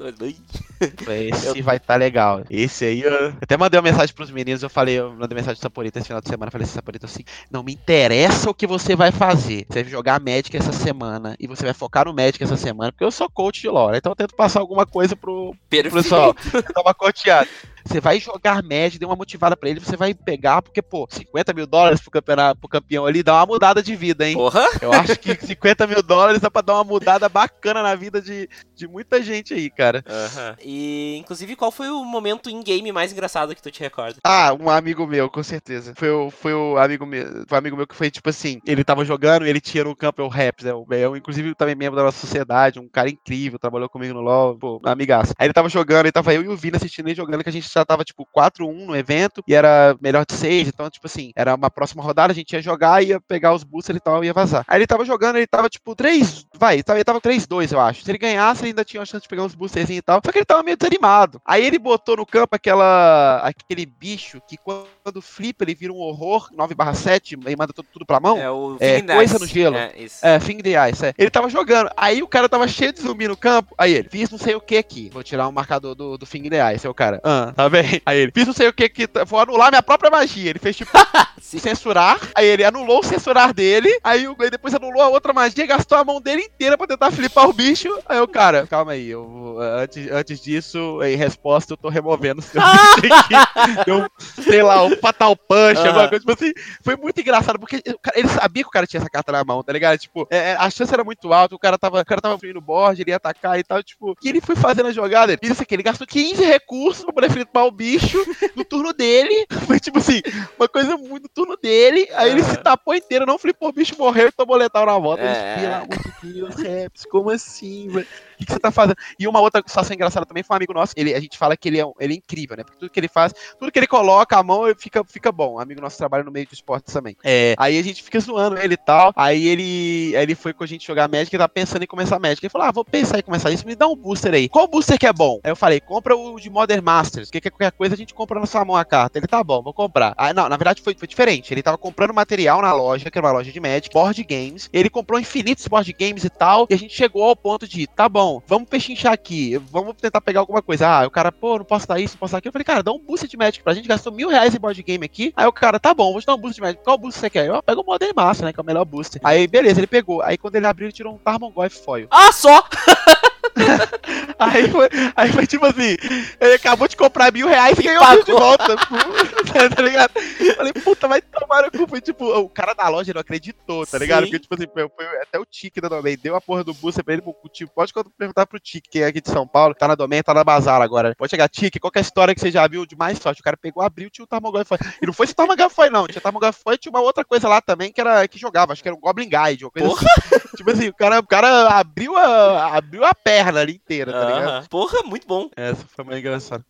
(laughs) Esse vai estar tá legal. Esse aí, eu até mandei uma mensagem pros meninos, eu falei, eu mandei mensagem do Saporita esse final de semana, eu falei assim, Saporita, assim, não me interessa o que você vai fazer. Você vai jogar Magic essa semana e você vai focar no Magic essa semana, porque eu sou coach de lore, então eu tento passar alguma coisa pro, pro pessoal. Eu uma coteada. Você vai jogar média, dê uma motivada para ele, você vai pegar, porque, pô, 50 mil dólares pro, campeonato, pro campeão ali dá uma mudada de vida, hein? Porra! Eu acho que 50 mil dólares dá pra dar uma mudada bacana na vida de, de muita gente aí, cara. Uhum. E, inclusive, qual foi o momento in-game mais engraçado que tu te recorda? Ah, um amigo meu, com certeza. Foi o, foi o amigo meu, foi um amigo meu que foi, tipo assim, ele tava jogando, ele tinha no campo o Raps, né? Eu, inclusive, também membro da nossa sociedade, um cara incrível, trabalhou comigo no LoL, pô, amigaço. Aí ele tava jogando, ele tava eu e o Vina assistindo ele jogando, que a gente já tava, tipo, 4-1 no evento, e era melhor de 6, então, tipo assim, era uma próxima rodada, a gente ia jogar, ia pegar os boosters e tal, ia vazar. Aí ele tava jogando, ele tava, tipo, 3, vai, ele tava 3-2, eu acho. Se ele ganhasse, ele ainda tinha uma chance de pegar uns boosters e tal, só que ele tava meio desanimado. Aí ele botou no campo aquela, aquele bicho que quando flipa, ele vira um horror, 9 7, e manda tudo, tudo pra mão. É o é, coisa no gelo. É, é, Fing the Ice, é. Ele tava jogando, aí o cara tava cheio de zumbi no campo, aí ele, fiz não sei o que aqui, vou tirar um marcador do, do Fing the Ice, aí o cara, ah, tá bem? (laughs) Aí ele, fiz não sei o que que vou anular minha própria magia. Ele fez tipo (laughs) censurar, aí ele anulou o censurar dele, aí ele depois anulou a outra magia, gastou a mão dele inteira pra tentar flipar o bicho. Aí o cara, calma aí, eu antes, antes disso, em resposta, eu tô removendo o seu (laughs) aqui. Eu, sei lá, um fatal punch, ah. alguma coisa, tipo assim, foi muito engraçado, porque ele sabia que o cara tinha essa carta na mão, tá ligado? Tipo, é, é, a chance era muito alta, o cara tava, o cara tava no board, ele ia atacar e tal, tipo, e ele foi fazendo a jogada, ele disse que ele gastou 15 recursos pra poder flipar o bicho no turno dele, (laughs) foi tipo assim, uma coisa muito turno dele, aí ele se tapou inteiro, não flipou o bicho, morreu e tomou letal na volta. É. Pelo amor de Deus, Reps, como assim, velho? O que, você tá fazendo? E uma outra situação engraçada também foi um amigo nosso, ele, a gente fala que ele é, ele é incrível, né? Porque tudo que ele faz, tudo que ele coloca a mão, fica, fica bom. Um amigo nosso trabalha no meio de esportes também. É, aí a gente fica zoando ele e tal, aí ele, ele foi com a gente jogar Magic, ele tá pensando em começar Magic. Ele falou, ah, vou pensar em começar isso, me dá um booster aí. Qual booster que é bom? Aí eu falei, compra o de Modern Masters, que qualquer coisa a gente compra na sua mão a carta. Ele, tá bom, vou comprar. Aí, não, na verdade foi, foi diferente. Ele tava comprando material na loja, que era uma loja de Magic, board games. Ele comprou infinitos board games e tal, e a gente chegou ao ponto de, tá bom, vamos pechinchar aqui, vamos tentar pegar alguma coisa. Ah, o cara, pô, não posso dar isso, não posso dar aquilo. Eu falei, cara, dá um boost de Magic pra gente, gastou mil reais em board game aqui. Aí o cara, tá bom, vou te dar um boost de Magic. Qual boost você quer? Eu pego o Modern Master, né, que é o melhor booster. Aí, beleza, ele pegou. Aí quando ele abriu, ele tirou um Tarmogoyf Foil. Ah, só! (laughs) aí, foi, aí foi tipo assim, ele acabou de comprar mil reais e ganhou mil de volta. (laughs) tá ligado? Falei, puta, vai tomar no cu. Foi tipo, o cara da loja não acreditou, tá ligado? Porque, tipo assim, foi, foi até o Tique da Domain deu a porra do booster pra ele, pro tipo, pode perguntar pro Tique, que é aqui de São Paulo, tá na Domain, tá na Bazar agora. Pode chegar, Tique, qual é a história que você já viu de mais sorte? O cara pegou, abriu, tinha o Tarmogoyf foi. E não foi se Tarmogoyf foi, não. Tinha Tarmogoyf foi, tinha uma outra coisa lá também que era que jogava, acho que era um Goblin Guide, uma coisa Porra. assim. tipo assim, o cara, o cara abriu a, abriu a perna ali inteira, tá ligado? Porra, muito bom. Essa foi mais engraçada.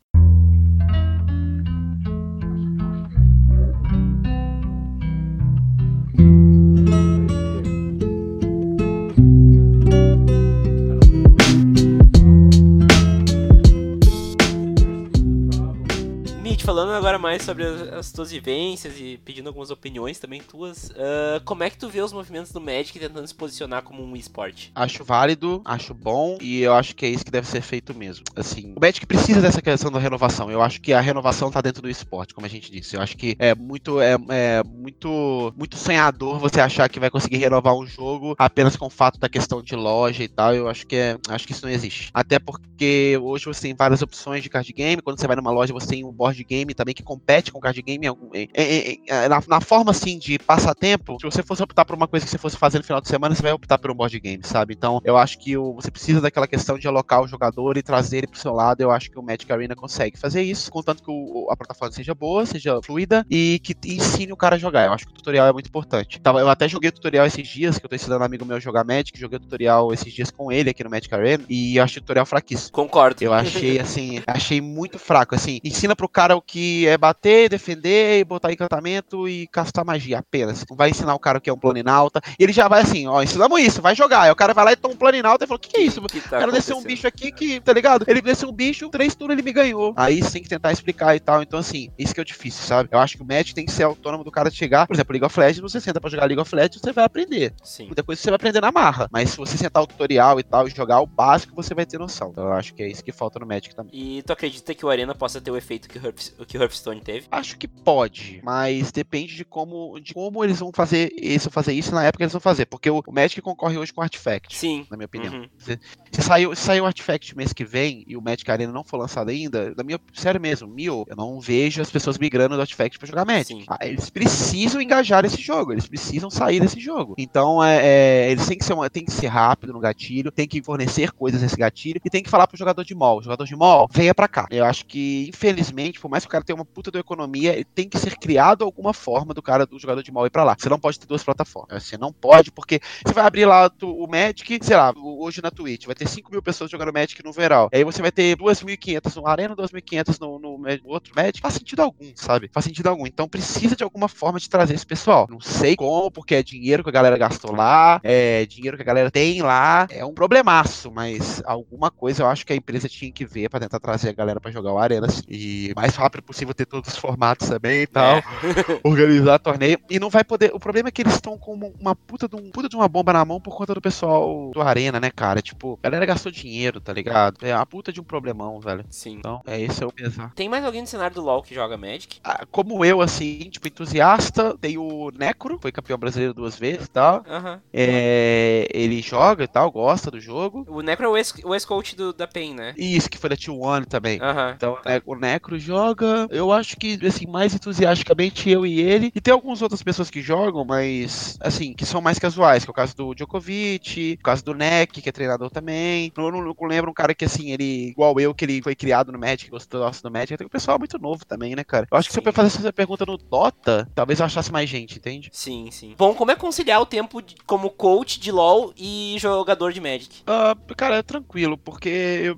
Falando agora mais sobre as, as, tuas vivências e pedindo algumas opiniões também tuas, uh, como é que tu vê os movimentos do Magic tentando se posicionar como um esporte? Acho válido, acho bom e eu acho que é isso que deve ser feito mesmo. Assim, o Magic precisa dessa questão da renovação. Eu acho que a renovação tá dentro do esporte, como a gente disse. Eu acho que é muito, é, é muito, muito sonhador você achar que vai conseguir renovar um jogo apenas com o fato da questão de loja e tal. Eu acho que é, acho que isso não existe. Até porque hoje você tem várias opções de card game. Quando você vai numa loja, você tem um board game também que compete com card game em, em, em, na, na, forma assim de passatempo, se você fosse optar por uma coisa que você fosse fazer no final de semana, você vai optar por um board game, sabe? Então eu acho que o, você precisa daquela questão de alocar o jogador e trazer ele pro seu lado. Eu acho que o Magic Arena consegue fazer isso, contanto que o, a plataforma seja boa, seja fluida e que ensine o cara a jogar. Eu acho que o tutorial é muito importante. Eu até joguei o tutorial esses dias, que eu tô ensinando um amigo meu a jogar Magic, joguei o tutorial esses dias com ele aqui no Magic Arena e eu achei o tutorial fraquíssimo. Concordo. Eu achei assim, achei muito fraco. Assim, ensina pro cara que é bater defender, e botar encantamento e castar magia apenas. Não vai ensinar o cara o que é um planinauta. E ele já vai assim, ó, ensinamos isso, vai jogar. Aí o cara vai lá e toma um planinauta e fala, o que, que é isso? Que tá o cara desceu um bicho aqui que, tá ligado? Ele desceu um bicho, três turnos ele me ganhou. Aí você tem que tentar explicar e tal. Então, assim, isso que é o difícil, sabe? Eu acho que o match tem que ser autônomo do cara chegar. Por exemplo, League of Legends, você senta pra jogar League of Legends, você vai aprender. Sim. Muita coisa você vai aprender na marra. Mas se você sentar o tutorial e tal e jogar o básico, você vai ter noção. Então eu acho que é isso que falta no Magic também. E tu acredita que o Arena possa ter o efeito que o, Hearthstone Hearthstone teve? Acho que pode, mas depende de como, de como eles vão fazer isso, fazer isso na época eles vão fazer. Porque o Magic concorre hoje com o Artifact. Sim. Na minha opinião. Uhum. Se, se saiu, se saiu o Artifact mês que vem e o Magic Arena não for lançado ainda, na minha, sério mesmo, Mio, eu não vejo as pessoas migrando do Artifact pra jogar Magic. Sim. Ah, Eles precisam engajar esse jogo, eles precisam sair desse jogo. Então, é, é, eles têm que, ser uma, têm que ser rápido no gatilho, tem que fornecer coisas nesse gatilho e tem que falar pro jogador de mall. O jogador de mall, venha pra cá. Eu acho que, infelizmente, por mais que o cara tenha uma puta da economia, ele tem que ser criado alguma forma do cara, do jogador de mall ir pra lá. Você não pode ter duas plataformas. Você não pode, porque você vai abrir lá o Magic, sei lá, hoje na Twitch, vai ter 5 mil pessoas jogando Magic no verão. Aí você vai ter 2.500 no Arena, 2.500 no, no, no outro Magic. Faz sentido algum, sabe? Faz sentido algum. Então precisa de alguma forma de trazer esse pessoal. Não sei como, porque é dinheiro que a galera gastou lá, é dinheiro que a galera tem lá. É um problemaço, mas alguma coisa eu acho que a empresa tinha que ver pra tentar trazer a galera pra jogar o Arena. E mais rápido possível ter todos os formatos também e tal É. (laughs) organizar torneio e não vai poder. O problema é que eles estão com uma puta de, um, puta de uma bomba na mão por conta do pessoal do Arena, né, cara? Tipo, a galera gastou dinheiro, tá ligado? É uma puta de um problemão, velho. Sim. Então, é esse é o pesar. Tem mais alguém no cenário do LoL que joga Magic? Ah, como eu, assim, tipo, entusiasta, tem o Necro, foi campeão brasileiro duas vezes e tal. Aham. É, ele joga e tal, gosta do jogo. O Necro é o ex- o ex-coach do, da PEN, né? Isso que foi da T1 também. Aham. Então, o Necro joga, eu acho que, assim, mais entusiasticamente eu e ele. E tem algumas outras pessoas que jogam, mas, assim, que são mais casuais, que é o caso do Djokovic, o caso do Neck, que é treinador também. Eu não, não lembro um cara que, assim, ele, igual eu, que ele foi criado no Magic, gostou nossa, do Magic. Tem um pessoal muito novo também, né, cara? Eu acho que se Sim. eu fazer essa pergunta no Dota, talvez eu achasse mais gente, entende? Sim, sim. Bom, como é conciliar o tempo de- como coach de LoL e jogador de Magic? Ah, cara, é tranquilo, porque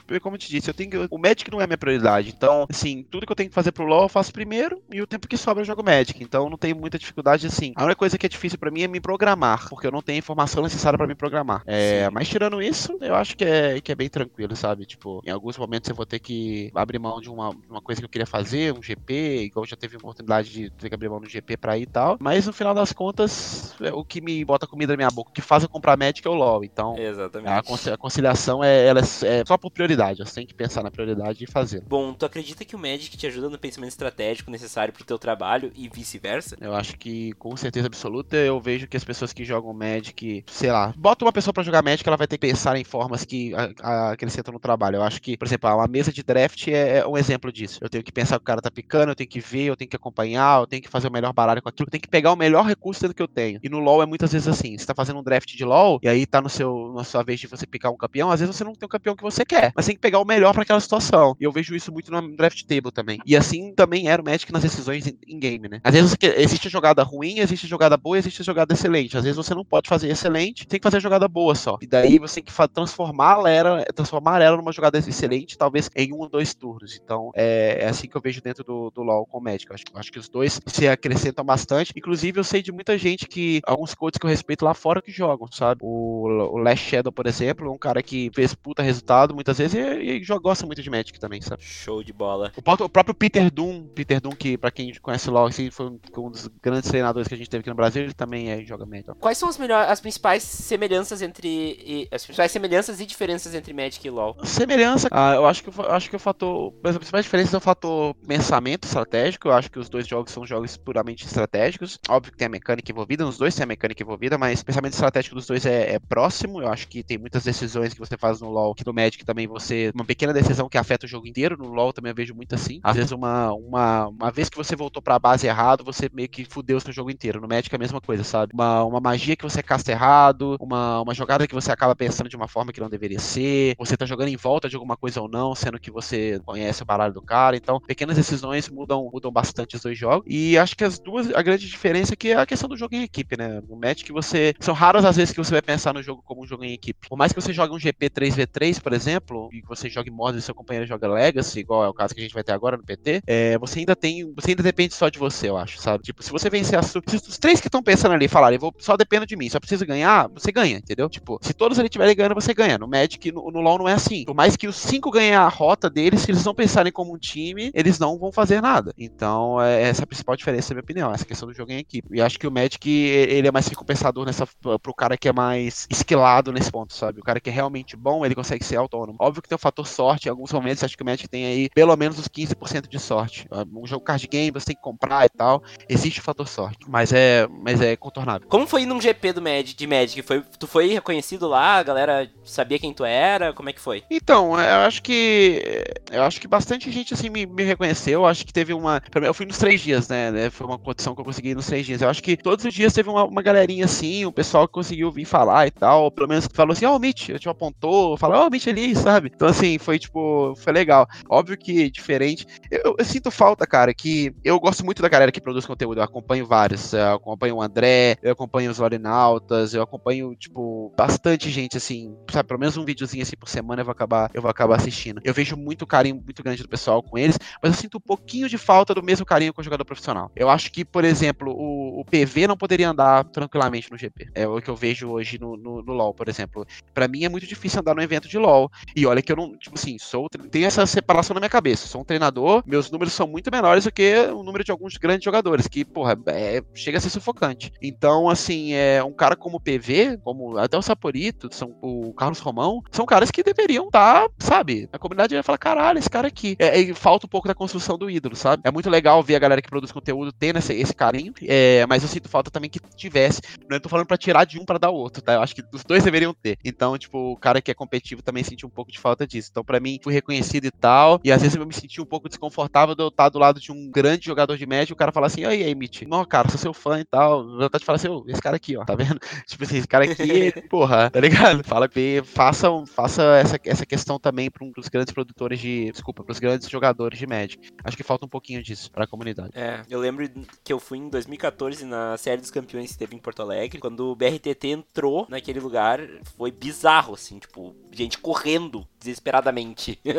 eu, como eu te disse, eu tenho que- o Magic não é minha prioridade. Então, assim, tudo que eu tenho que fazer pro LoL eu faço primeiro e o tempo que sobra eu jogo Magic. Então, não tenho muita dificuldade assim. A única coisa que é difícil pra mim é me programar, porque eu não tenho a informação necessária pra me programar. É, mas tirando isso, eu acho que é, que é bem tranquilo, sabe? Tipo, em alguns momentos eu vou ter que abrir mão de uma, uma coisa que eu queria fazer, um GP, igual já teve oportunidade de ter que abrir mão do GP pra ir e tal. Mas no final das contas, é, o que me bota comida na minha boca, o que faz eu comprar Magic é o LoL. Então, Exatamente. a conciliação é, ela é, é só por prioridade. Você tem que pensar na prioridade e fazer. Bom, tu acredita que o Magic te ajuda no pensamento estratégico necessário pro teu trabalho e vice-versa? Eu acho que, com certeza absoluta, eu vejo que as pessoas que jogam Magic, sei lá, bota uma pessoa pra jogar Magic, ela vai ter que pensar em formas que acrescentam no trabalho. Eu acho que, por exemplo, uma mesa de draft é, é um exemplo disso. Eu tenho que pensar que o cara tá picando, eu tenho que ver, eu tenho que acompanhar, eu tenho que fazer o melhor baralho com aquilo, eu tenho que pegar o melhor recurso dentro que eu tenho. E no LoL é muitas vezes assim, você tá fazendo um draft de LoL, e aí tá no seu, na sua vez de você picar um campeão, às vezes você não tem o campeão que você quer, mas tem que pegar o melhor pra aquela situação. E eu vejo isso muito no draft table também. E assim também era o Magic nas decisões em, game, né? Às vezes existe jogada ruim, existe jogada boa, existe jogada excelente. Às vezes você não pode fazer excelente, tem que fazer jogada boa só. E daí você tem que transformar ela, transformar ela numa jogada excelente, talvez em um ou dois turnos. Então é, é assim que eu vejo dentro do, do LoL com o Magic. Eu acho, eu acho que os dois se acrescentam bastante. Inclusive, eu sei de muita gente que, alguns coaches que eu respeito lá fora que jogam, sabe? O, o Last Shadow, por exemplo, é um cara que fez puta resultado muitas vezes e, e joga- gosta muito de Magic também, sabe? Show de bola. O o próprio Peter Doom, Peter Doom, que pra quem conhece o LoL, assim, foi um, dos grandes treinadores que a gente teve aqui no Brasil, ele também é, joga Magic. Quais são as, melhor, as principais semelhanças entre. e- as principais semelhanças e diferenças entre Magic e LoL? Semelhança, ah, eu acho que, eu acho que o fator. As principais diferenças é o fator pensamento estratégico. Eu acho que os dois jogos são jogos puramente estratégicos. Óbvio que tem a mecânica envolvida, nos dois tem a mecânica envolvida, mas o pensamento estratégico dos dois é, é próximo. Eu acho que tem muitas decisões que você faz no LoL, que no Magic também você. Uma pequena decisão que afeta o jogo inteiro. No LoL também eu vejo muito assim. Às vezes, uma, uma, uma vez que você voltou pra base errado, você meio que fudeu o seu jogo inteiro. No Magic é a mesma coisa, sabe? Uma, uma magia que você casta errado, uma, uma jogada que você acaba pensando de uma forma que não deveria ser, você tá jogando em volta de alguma coisa ou não, sendo que você conhece o baralho do cara. Então, pequenas decisões mudam, mudam bastante os dois jogos. E acho que as duas, a grande diferença é que é a questão do jogo em equipe, né? No Magic você. São raras as vezes que você vai pensar no jogo como um jogo em equipe. Por mais que você jogue um GP 3v3, por exemplo, e que você jogue modo e seu companheiro joga Legacy, igual é o caso que a gente vai ter agora no PT, é, você ainda tem. Você ainda depende só de você, eu acho, sabe? Tipo, se você vencer a sua. Se os três que estão pensando ali falarem, vou, só dependo de mim, só preciso ganhar, você ganha, entendeu? Tipo, se todos ali estiverem ganhando, você ganha. No Magic, no, no LoL não é assim. Por mais que os cinco ganhem a rota deles, se eles não pensarem como um time, eles não vão fazer nada. Então, é essa a principal diferença, na minha opinião, essa questão do jogo em equipe. E acho que o Magic, ele é mais recompensador nessa, pro cara que é mais esquilado nesse ponto, sabe? O cara que é realmente bom, ele consegue ser autônomo. Óbvio que tem o fator sorte, em alguns momentos acho que o Magic tem aí pelo menos os 15% de sorte. sorte. Um jogo card game, você tem que comprar e tal. Existe o fator sorte. Mas é, mas é contornável. Como foi num GP do Magic, de Magic? Foi, tu foi reconhecido lá? A galera sabia quem tu era? Como é que foi? Então, eu acho que. Eu acho que bastante gente assim me, me reconheceu. Eu acho que teve uma. Eu fui nos três dias, né? né foi uma condição que eu consegui nos três dias. Eu acho que todos os dias teve uma, uma galerinha assim, o pessoal que conseguiu vir falar e tal. Pelo menos falou assim, ó, oh, o Mitch, eu te apontou, falou, ó, oh, o Mitch ali, sabe? Então, assim, foi tipo, foi legal. Óbvio que diferente. Eu, eu, sinto falta, cara, que eu gosto muito da galera que produz conteúdo. Eu acompanho vários. Eu acompanho o André, eu acompanho os Lorinautas, eu acompanho, tipo, bastante gente, assim, sabe? Pelo menos um videozinho assim por semana eu vou acabar, eu vou acabar assistindo. Eu vejo muito carinho muito grande do pessoal com eles, mas eu sinto um pouquinho de falta do mesmo carinho com o jogador profissional. Eu acho que, por exemplo, o, o PV não poderia andar tranquilamente no GP. É o que eu vejo hoje no, no, no LoL, por exemplo. Para mim é muito difícil andar no evento de LoL. E olha que eu não, tipo assim, sou tenho essa separação na minha cabeça. Sou um treinador, meus números são muito menores do que o número de alguns grandes jogadores, que, porra, é, chega a ser sufocante. Então, assim, é um cara como o PV, como até o Saporito, são o Carlos Romão, são caras que deveriam estar, tá, sabe? A comunidade vai falar, caralho, esse cara aqui. É, falta um pouco da construção do ídolo, sabe? É muito legal ver a galera que produz conteúdo tendo esse, esse carinho, é, mas eu sinto falta também que tivesse. Não tô falando pra tirar de um para dar outro, tá? Eu acho que os dois deveriam ter. Então, tipo, o cara que é competitivo também sentiu um pouco de falta disso. Então, para mim, fui reconhecido e tal. E às vezes eu me senti um pouco desconfortável de eu estar do lado de um grande jogador de médio, o cara falar assim, aí, aí, não, cara, sou seu fã e tal. Vontade de falar assim, oh, esse cara aqui, ó, tá vendo? (laughs) Tipo assim, esse cara aqui, (laughs) porra, tá ligado? Fala que faça, faça essa, essa questão também para um dos grandes produtores de. Desculpa, pros grandes jogadores de Magic. Acho que falta um pouquinho disso pra comunidade. É, eu lembro que eu fui em 2014 na série dos campeões que teve em Porto Alegre. Quando o BRTT entrou naquele lugar, foi bizarro, assim, tipo, gente correndo desesperadamente. (laughs)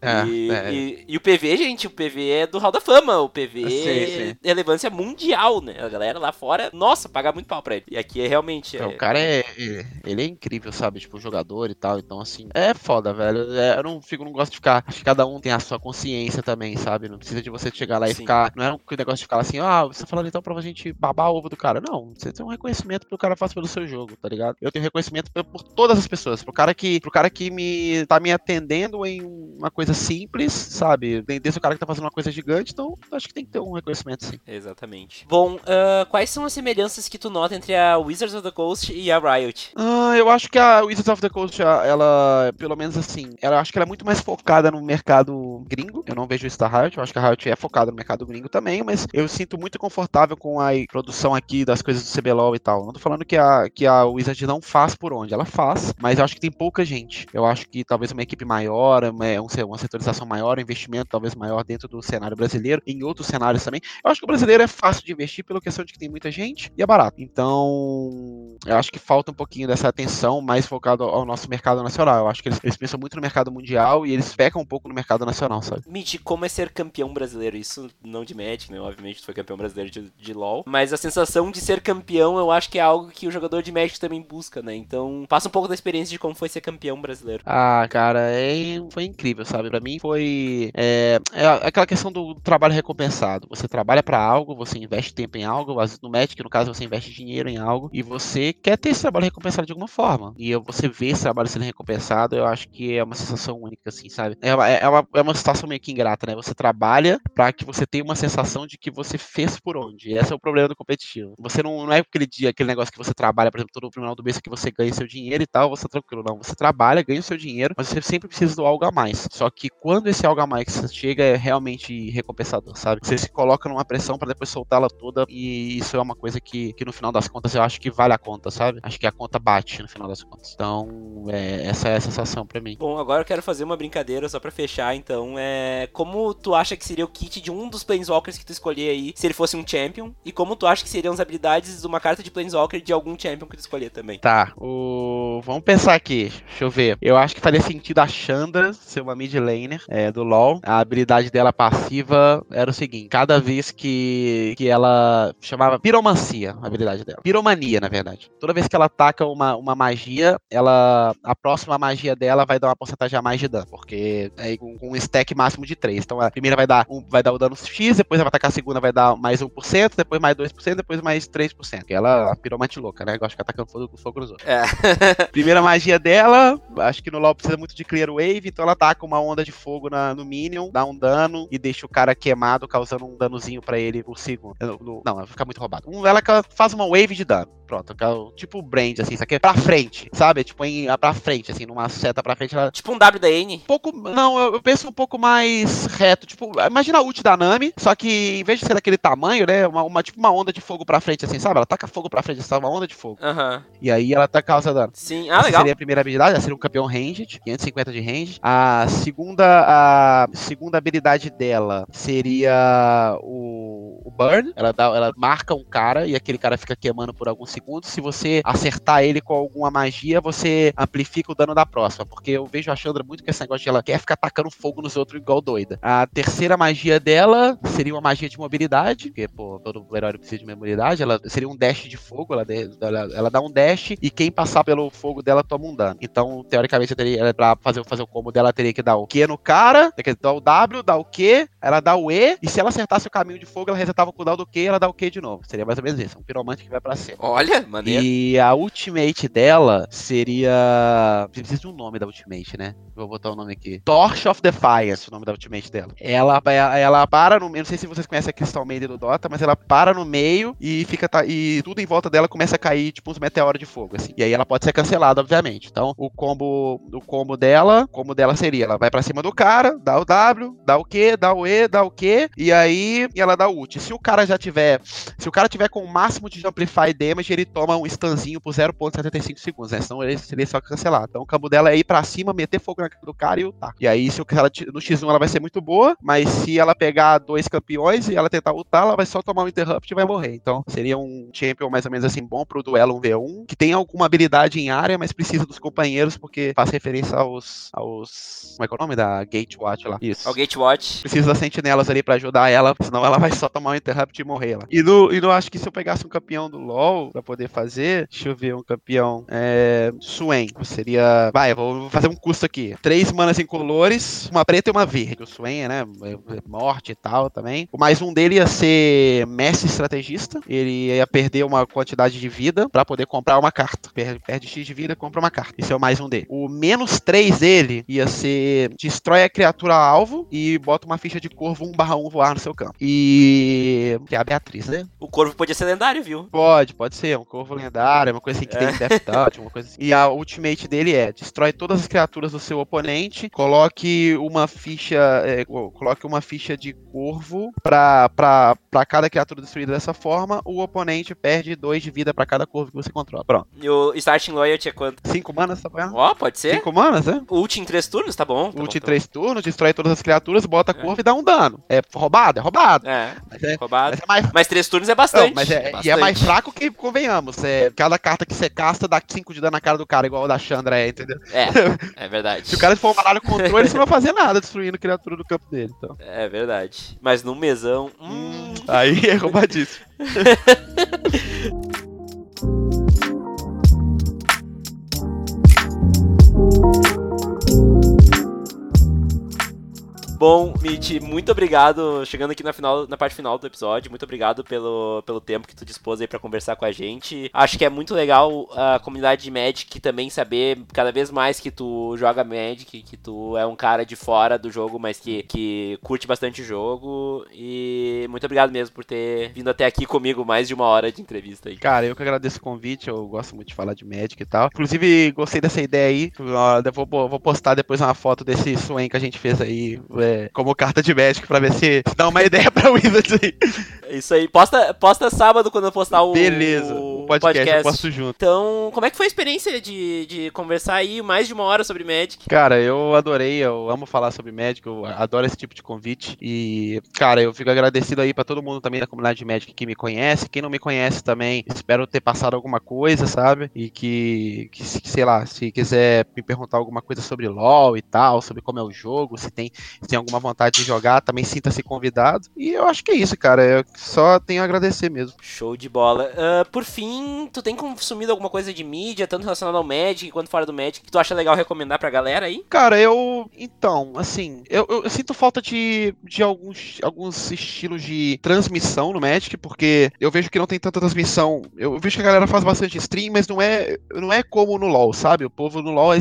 É, e, é. E, e, o PV, gente, o PV é do Hall da Fama. O PV é relevância mundial, né? A galera lá fora, nossa, paga muito pau pra ele. E aqui é realmente. É... O cara é. Ele é incrível, sabe? Tipo, jogador e tal. Então, assim, é foda, velho. É, eu não fico, não gosto de ficar. Acho que cada um tem a sua consciência também, sabe? Não precisa de você chegar lá e Sim. ficar. Não é um negócio de ficar assim, ah, você tá falando então pra gente babar o ovo do cara. Não, você tem um reconhecimento que o cara faz pelo seu jogo, tá ligado? Eu tenho reconhecimento por todas as pessoas. Pro cara que, pro cara que me tá me atendendo em uma coisa simples, sabe? Desde o cara que tá fazendo uma coisa gigante, então acho que tem que ter um reconhecimento, sim. Exatamente. Bom, uh, quais são as semelhanças que tu nota entre a Wizards of the Coast e a Riot? Uh, eu acho que a Wizards of the Coast, ela, pelo menos assim, ela acho que ela é muito mais focada no mercado gringo. Eu não vejo isso da Riot, eu acho que a Riot é focada no mercado gringo também, mas eu sinto muito confortável com a produção aqui das coisas do CBLOL e tal. Não tô falando que a, que a Wizards não faz por onde, ela faz, mas eu acho que tem pouca gente. Eu acho que talvez uma equipe maior, uma, uma setorização maior, um investimento talvez maior dentro do cenário brasileiro, em outros cenários também. Eu acho que o brasileiro é fácil de investir pela questão de que tem muita gente e é barato. Então, eu acho que falta um pouquinho dessa atenção mais focado ao nosso mercado nacional. Eu acho que eles, eles pensam muito no mercado mundial e eles pecam um pouco no mercado nacional, sabe? Mitch, como é ser campeão brasileiro? Isso não de Magic, né? Obviamente, tu foi campeão brasileiro de, de LoL. Mas a sensação de ser campeão, eu acho que é algo que o jogador de Magic também busca, né? Então, passa um pouco da experiência de como foi ser campeão brasileiro. Ah, cara, é, foi incrível, sabe? Para mim foi é, é, aquela questão do trabalho recompensado. Você trabalha para algo, você investe tempo em algo, no Magic, no caso, você investe dinheiro em algo e você quer ter esse trabalho recompensado de alguma forma. E você vê esse trabalho sendo recompensado, eu acho que é uma sensação única, assim, sabe? É uma, é uma, é uma situação meio que ingrata, né? Você trabalha para que você tenha uma sensação de que você fez por onde. Esse é o problema do competitivo. Você não, não é aquele dia, aquele negócio que você trabalha, por exemplo, todo o final do mês que você ganha seu dinheiro e tal, você tá tranquilo. Não, você trabalha, ganha seu dinheiro, mas você sempre precisa do algo a mais. Só que quando esse algo a mais chega é realmente recompensador, sabe? Você se coloca numa pressão para depois soltá-la toda e isso é uma coisa que, que no final das contas eu acho que vale a conta, sabe? Acho que a conta bate no final das contas. Então, é, essa é a sensação para mim. Bom, agora eu quero fazer uma brincadeira só para fechar, então, é como tu acha que seria o kit de um dos Planeswalkers que tu escolher aí, se ele fosse um Champion, e como tu acha que seriam as habilidades de uma carta de Planeswalker de algum Champion que tu escolher também? Tá, o... vamos pensar aqui, deixa eu ver. Eu acho que faria sentido a Chandra ser uma mid laner é, do LoL. A habilidade dela passiva era o seguinte: cada vez que, que ela chamava piromancia, a habilidade dela. Piromania, na verdade. Toda vez que ela ataca uma, uma magia, ela a próxima magia dela vai dar uma porcentagem a mais de dano, porque é com, com um stack máximo de 3. Então a primeira vai dar um, vai dar o dano X, depois ela vai atacar a segunda vai dar mais 1%, depois mais 2%, depois mais 3%. Que ela é a piromante louca, né? Gosta de atacando fogo, fogo nos outros. É. (laughs) primeira magia dela, acho que no LoL precisa muito de clear wave, então ela ataca uma onda de fogo na, no Minion, dá um dano, e deixa o cara queimado, causando um danozinho pra ele por segundo. No- Não, vai ficar muito roubado. Um, ela faz uma wave de dano. Pronto, é tipo Brand, assim, isso aqui é pra frente, sabe? Tipo, em, pra frente, assim, numa seta pra frente, ela Tipo um WDN. um pouco. Não, eu, eu penso um pouco mais reto. Tipo, imagina a ult da Nami, só que em vez de ser daquele tamanho, né? Uma, uma- tipo uma onda de fogo pra frente, assim, sabe? Ela taca fogo pra frente, sabe? Uma onda de fogo. Aham. E aí ela tá causa dano. Sim. Ah, Essa legal. seria a primeira habilidade, ela seria um campeão ranged, 550 de range. A segunda, a segunda habilidade dela seria o, o burn. Ela, dá, ela marca um cara e aquele cara fica queimando por alguns segundos. Se você acertar ele com alguma magia, você amplifica o dano da próxima. Porque eu vejo a Chandra muito com esse negócio de ela quer ficar tacando fogo nos outros igual doida. A terceira magia dela seria uma magia de mobilidade, porque, pô, todo herói precisa de mobilidade. Ela seria um dash de fogo, ela, ela, ela dá um dash e quem passar pelo fogo dela toma um dano. Então, teoricamente, eu teria, ela, pra fazer, fazer o combo dela, teria que dar o Q no cara, teria que dar o dar o Q, ela dá o E, e se ela acertasse o caminho de fogo, ela resetava o cooldown do Q e ela dá o Q de novo. Seria mais ou menos isso, um piromante que vai pra cima. Olha, maneiro. E a ultimate dela seria. Precisa de um nome da ultimate, né? Vou botar o nome aqui. Torch of Defiance, o nome da ultimate dela. Ela, ela para no meio. Não sei se vocês conhecem a Crystal Maiden do Dota, mas ela para no meio e fica. E tudo em volta dela começa a cair, tipo, uns meteoros de fogo, assim. E aí ela pode ser cancelada, obviamente. Então, o combo. O combo dela. O combo dela seria: ela vai pra cima do cara, dá o W, dá o Q, dá o E, dá o Q, e aí ela dá o ult. Se o cara já tiver se o cara tiver com o máximo de Amplify Damage, ele toma um stunzinho por 0.75 segundos, né? Senão ele seria só cancelado. Então o cabo dela é ir pra cima, meter fogo na cara do cara e ultar. E aí, se o cara no X1 ela vai ser muito boa, mas se ela pegar dois campeões e ela tentar ultar, ela vai só tomar um interrupt e vai morrer. Então seria um champion mais ou menos assim bom pro duelo 1v1, que tem alguma habilidade em área, mas precisa dos companheiros, porque faz referência aos. aos. Como é que é o nome da Gatewatch lá? Isso o Gatewatch. precisa das sentinelas ali pra ajudar ela, senão ela vai só tomar um interrupt e morrer lá. E no, e no acho que se eu pegasse um campeão do LoL pra poder fazer, deixa eu ver um campeão, é, Swain, seria, vai, vou fazer um custo aqui, três manas incolores, uma preta e uma verde, o Swain, né, é morte e tal também. O mais um dele ia ser mestre estrategista, ele ia perder uma quantidade de vida pra poder comprar uma carta, perde, perde X de vida, compra uma carta, esse é o mais um dele. O menos três dele ia ser destrói a criatura alvo e bota uma ficha de corvo 1 barra 1 voar no seu campo. E. Que é a Beatriz, né? O corvo podia ser lendário, viu? Pode, pode ser. Um corvo lendário, uma coisa assim que É. tem Death Touch, uma coisa assim. E a ultimate dele é: destrói todas as criaturas do seu oponente, coloque uma ficha. é, co- coloque uma ficha de corvo pra, pra, pra cada criatura destruída dessa forma. O oponente perde 2 de vida pra cada corvo que você controla. Pronto. E o Starting Loyalty é quanto? 5 manas, tá bom? Ó, pode ser. 5 manas, né? Ult em três turnos, tá bom. Tá Ult em tá 3 turnos, destrói todas as criaturas, bota a corvo e dá um dano. É roubado? É roubado. É, Mas é, roubado. mas é mais Mas três turnos é Não, bastante. mas é, e é bastante. mais fraco que, convenhamos. É, cada carta que você casta dá 5 de dano na cara do cara, igual o da Chandra é, entendeu? É, (laughs) é verdade. Se o cara for um baralho controle, você não vai fazer nada destruindo criatura do campo dele. Então. É verdade. Mas no mesão. Hum, Aí é roubadíssimo. (laughs) Bom, Mitch, muito obrigado. Chegando aqui na, final, na parte final do episódio, muito obrigado pelo, pelo tempo que tu dispôs aí pra conversar com a gente. Acho que é muito legal a comunidade de Magic também saber cada vez mais que tu joga Magic, que tu é um cara de fora do jogo, mas que, que curte bastante o jogo. E muito obrigado mesmo por ter vindo até aqui comigo mais de uma hora de entrevista aí. Cara, eu que agradeço o convite, eu gosto muito de falar de Magic e tal. Inclusive, gostei dessa ideia aí. Eu Vou, vou postar depois uma foto desse Swain que a gente fez aí, é, como carta de Magic, pra ver se, se dá uma ideia pra Wizards aí. É Isso aí. Posta, posta sábado quando eu postar o, Beleza, o o podcast, eu posto junto. Então, como é que foi a experiência de, de conversar aí mais de uma hora sobre Magic? Cara, eu adorei, eu amo falar sobre Magic, eu adoro esse tipo de convite. E, cara, eu fico agradecido aí pra todo mundo também da comunidade de Magic que me conhece. Quem não me conhece também, espero ter passado alguma coisa, sabe? E que, que se- sei lá, se quiser me perguntar alguma coisa sobre LoL e tal, sobre como é o jogo, se tem, se tem alguma vontade de jogar, também sinta-se convidado. E eu acho que é isso, cara. Eu só tenho a agradecer mesmo. Show de bola. Ah, por fim, tem, tu tem consumido alguma coisa de mídia, tanto relacionada ao Magic quanto fora do Magic, que tu acha legal recomendar pra galera aí? Cara, eu. Então, assim, eu, eu, eu sinto falta de, de alguns, alguns estilos de transmissão no Magic, porque eu vejo que não tem tanta transmissão. Eu vejo que a galera faz bastante stream, mas não é, não é como no LoL, sabe? O povo no LoL é,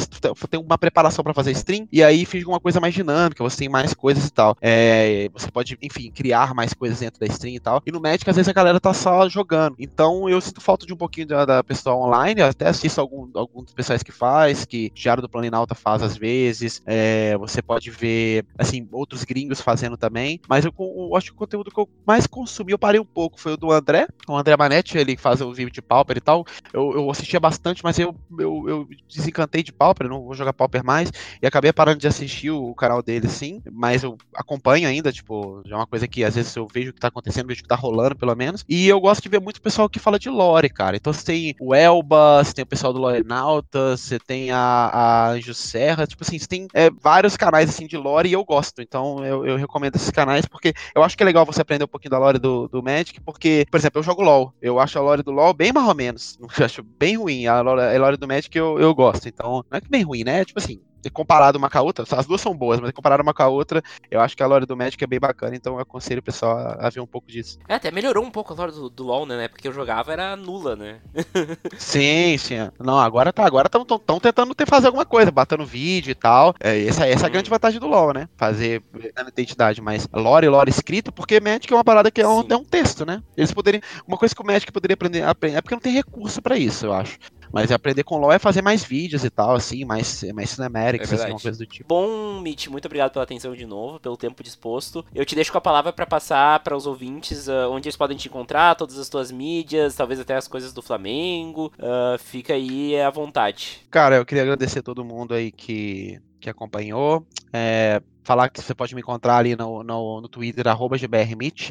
tem uma preparação para fazer stream, e aí fica uma coisa mais dinâmica, você tem mais coisas e tal. É, você pode, enfim, criar mais coisas dentro da stream e tal. E no Magic, às vezes, a galera tá só jogando. Então eu sinto falta de um pouquinho da, da pessoa online, eu até assisto algum, alguns pessoais que faz, que Diário do Planinalta faz às vezes. É, você pode ver, assim, outros gringos fazendo também. Mas eu, eu, acho que o conteúdo que eu mais consumi, eu parei um pouco, foi o do André. O André Manetti, ele faz o vídeo de Pauper e tal. Eu, eu assistia bastante, mas eu, eu, eu desencantei de Pauper, não vou jogar Pauper mais. E acabei parando de assistir o canal dele, sim. Mas eu acompanho ainda, tipo, já é uma coisa que às vezes eu vejo o que tá acontecendo, vejo o que tá rolando, pelo menos. E eu gosto de ver muito pessoal que fala de lore, cara. Então você tem o Elba, você tem o pessoal do Lore Nauta, você tem a, a Anjo Serra, tipo assim, você tem é, vários canais assim de lore e eu gosto. Então eu, eu, recomendo esses canais porque eu acho que é legal você aprender um pouquinho da lore do, do Magic, porque, por exemplo, eu jogo LOL. Eu acho a lore do LOL bem mais ou menos. (laughs) Eu acho bem ruim. A lore, a lore do Magic eu, eu gosto. Então, não é que bem ruim, né? Tipo assim, comparado uma com a outra, as duas são boas, mas comparado uma com a outra, eu acho que a lore do Magic é bem bacana, então eu aconselho o pessoal a, a ver um pouco disso. É, até melhorou um pouco a lore do, do LoL, né? Porque eu jogava era nula, né? (laughs) sim, sim. Não, agora tá, agora estão tentando ter, fazer alguma coisa, batendo vídeo e tal. É, essa, essa é a grande vantagem do LoL, né? Fazer a identidade, mas lore, lore escrito, porque Magic é uma parada que é um, é um texto, né? Eles poderiam, uma coisa que o Magic poderia aprender, aprender é porque não tem recurso para isso, eu acho. Mas aprender com LoL é fazer mais vídeos e tal, assim, mais, mais cinematics, é assim, uma coisa do tipo. Bom, Mitch, muito obrigado pela atenção de novo, pelo tempo disposto. Eu te deixo com a palavra para passar para os ouvintes uh, onde eles podem te encontrar, todas as tuas mídias, talvez até as coisas do Flamengo. Uh, fica aí à vontade. Cara, eu queria agradecer a todo mundo aí que, que acompanhou. É, falar que você pode me encontrar ali no, no, no Twitter, arroba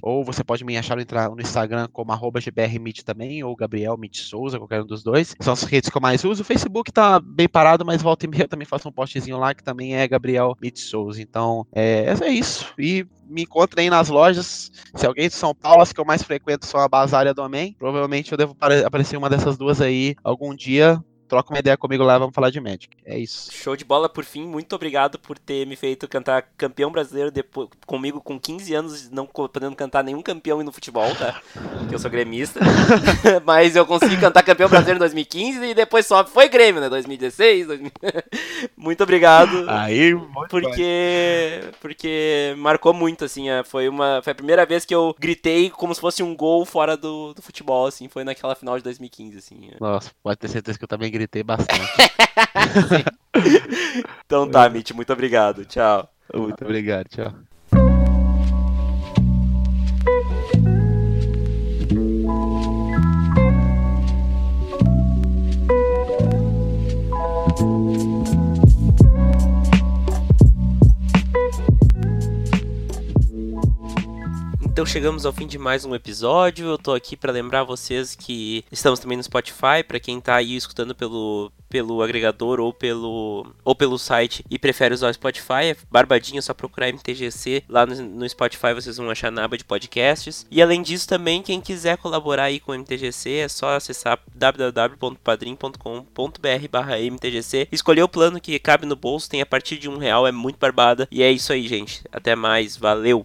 ou você pode me achar no, Instagram como arroba também, ou Gabriel Mit Souza, qualquer um dos dois. São as redes que eu mais uso. O Facebook tá bem parado, mas volta e meia eu também faço um postzinho lá que também é Gabriel Mit Souza. Então, é, é isso. E me encontrem aí nas lojas. Se alguém de São Paulo, as que eu mais frequento são a Basária do Amém. Provavelmente eu devo aparecer uma dessas duas aí algum dia troca uma ideia comigo lá, vamos falar de Magic. É isso. Show de bola, por fim, muito obrigado por ter me feito cantar campeão brasileiro depois, comigo com 15 anos, não podendo cantar nenhum campeão no futebol, tá? Porque eu sou gremista. (laughs) (laughs) Mas eu consegui cantar campeão brasileiro em 2015 e depois só foi Grêmio, né? 2016. 2000... (laughs) muito obrigado. Aí, muito porque bom. porque marcou muito assim, é, foi uma foi a primeira vez que eu gritei como se fosse um gol fora do, do futebol assim, foi naquela final de 2015 assim. É. Nossa, pode ter certeza que eu também gritei bastante. (laughs) então tá, Mitch, muito obrigado. Tchau. Muito obrigado, tchau. Então chegamos ao fim de mais um episódio. Eu tô aqui para lembrar vocês que estamos também no Spotify, para quem tá aí escutando pelo pelo agregador ou pelo ou pelo site e prefere usar o Spotify, é barbadinho, só procurar MTGC lá no, no Spotify, vocês vão achar na aba de podcasts. E além disso também, quem quiser colaborar aí com o MTGC, é só acessar www.padrim.com.br/mtgc, escolher o plano que cabe no bolso, tem a partir de um real, é muito barbada. E é isso aí, gente. Até mais, valeu.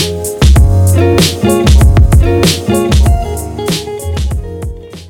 Thank you.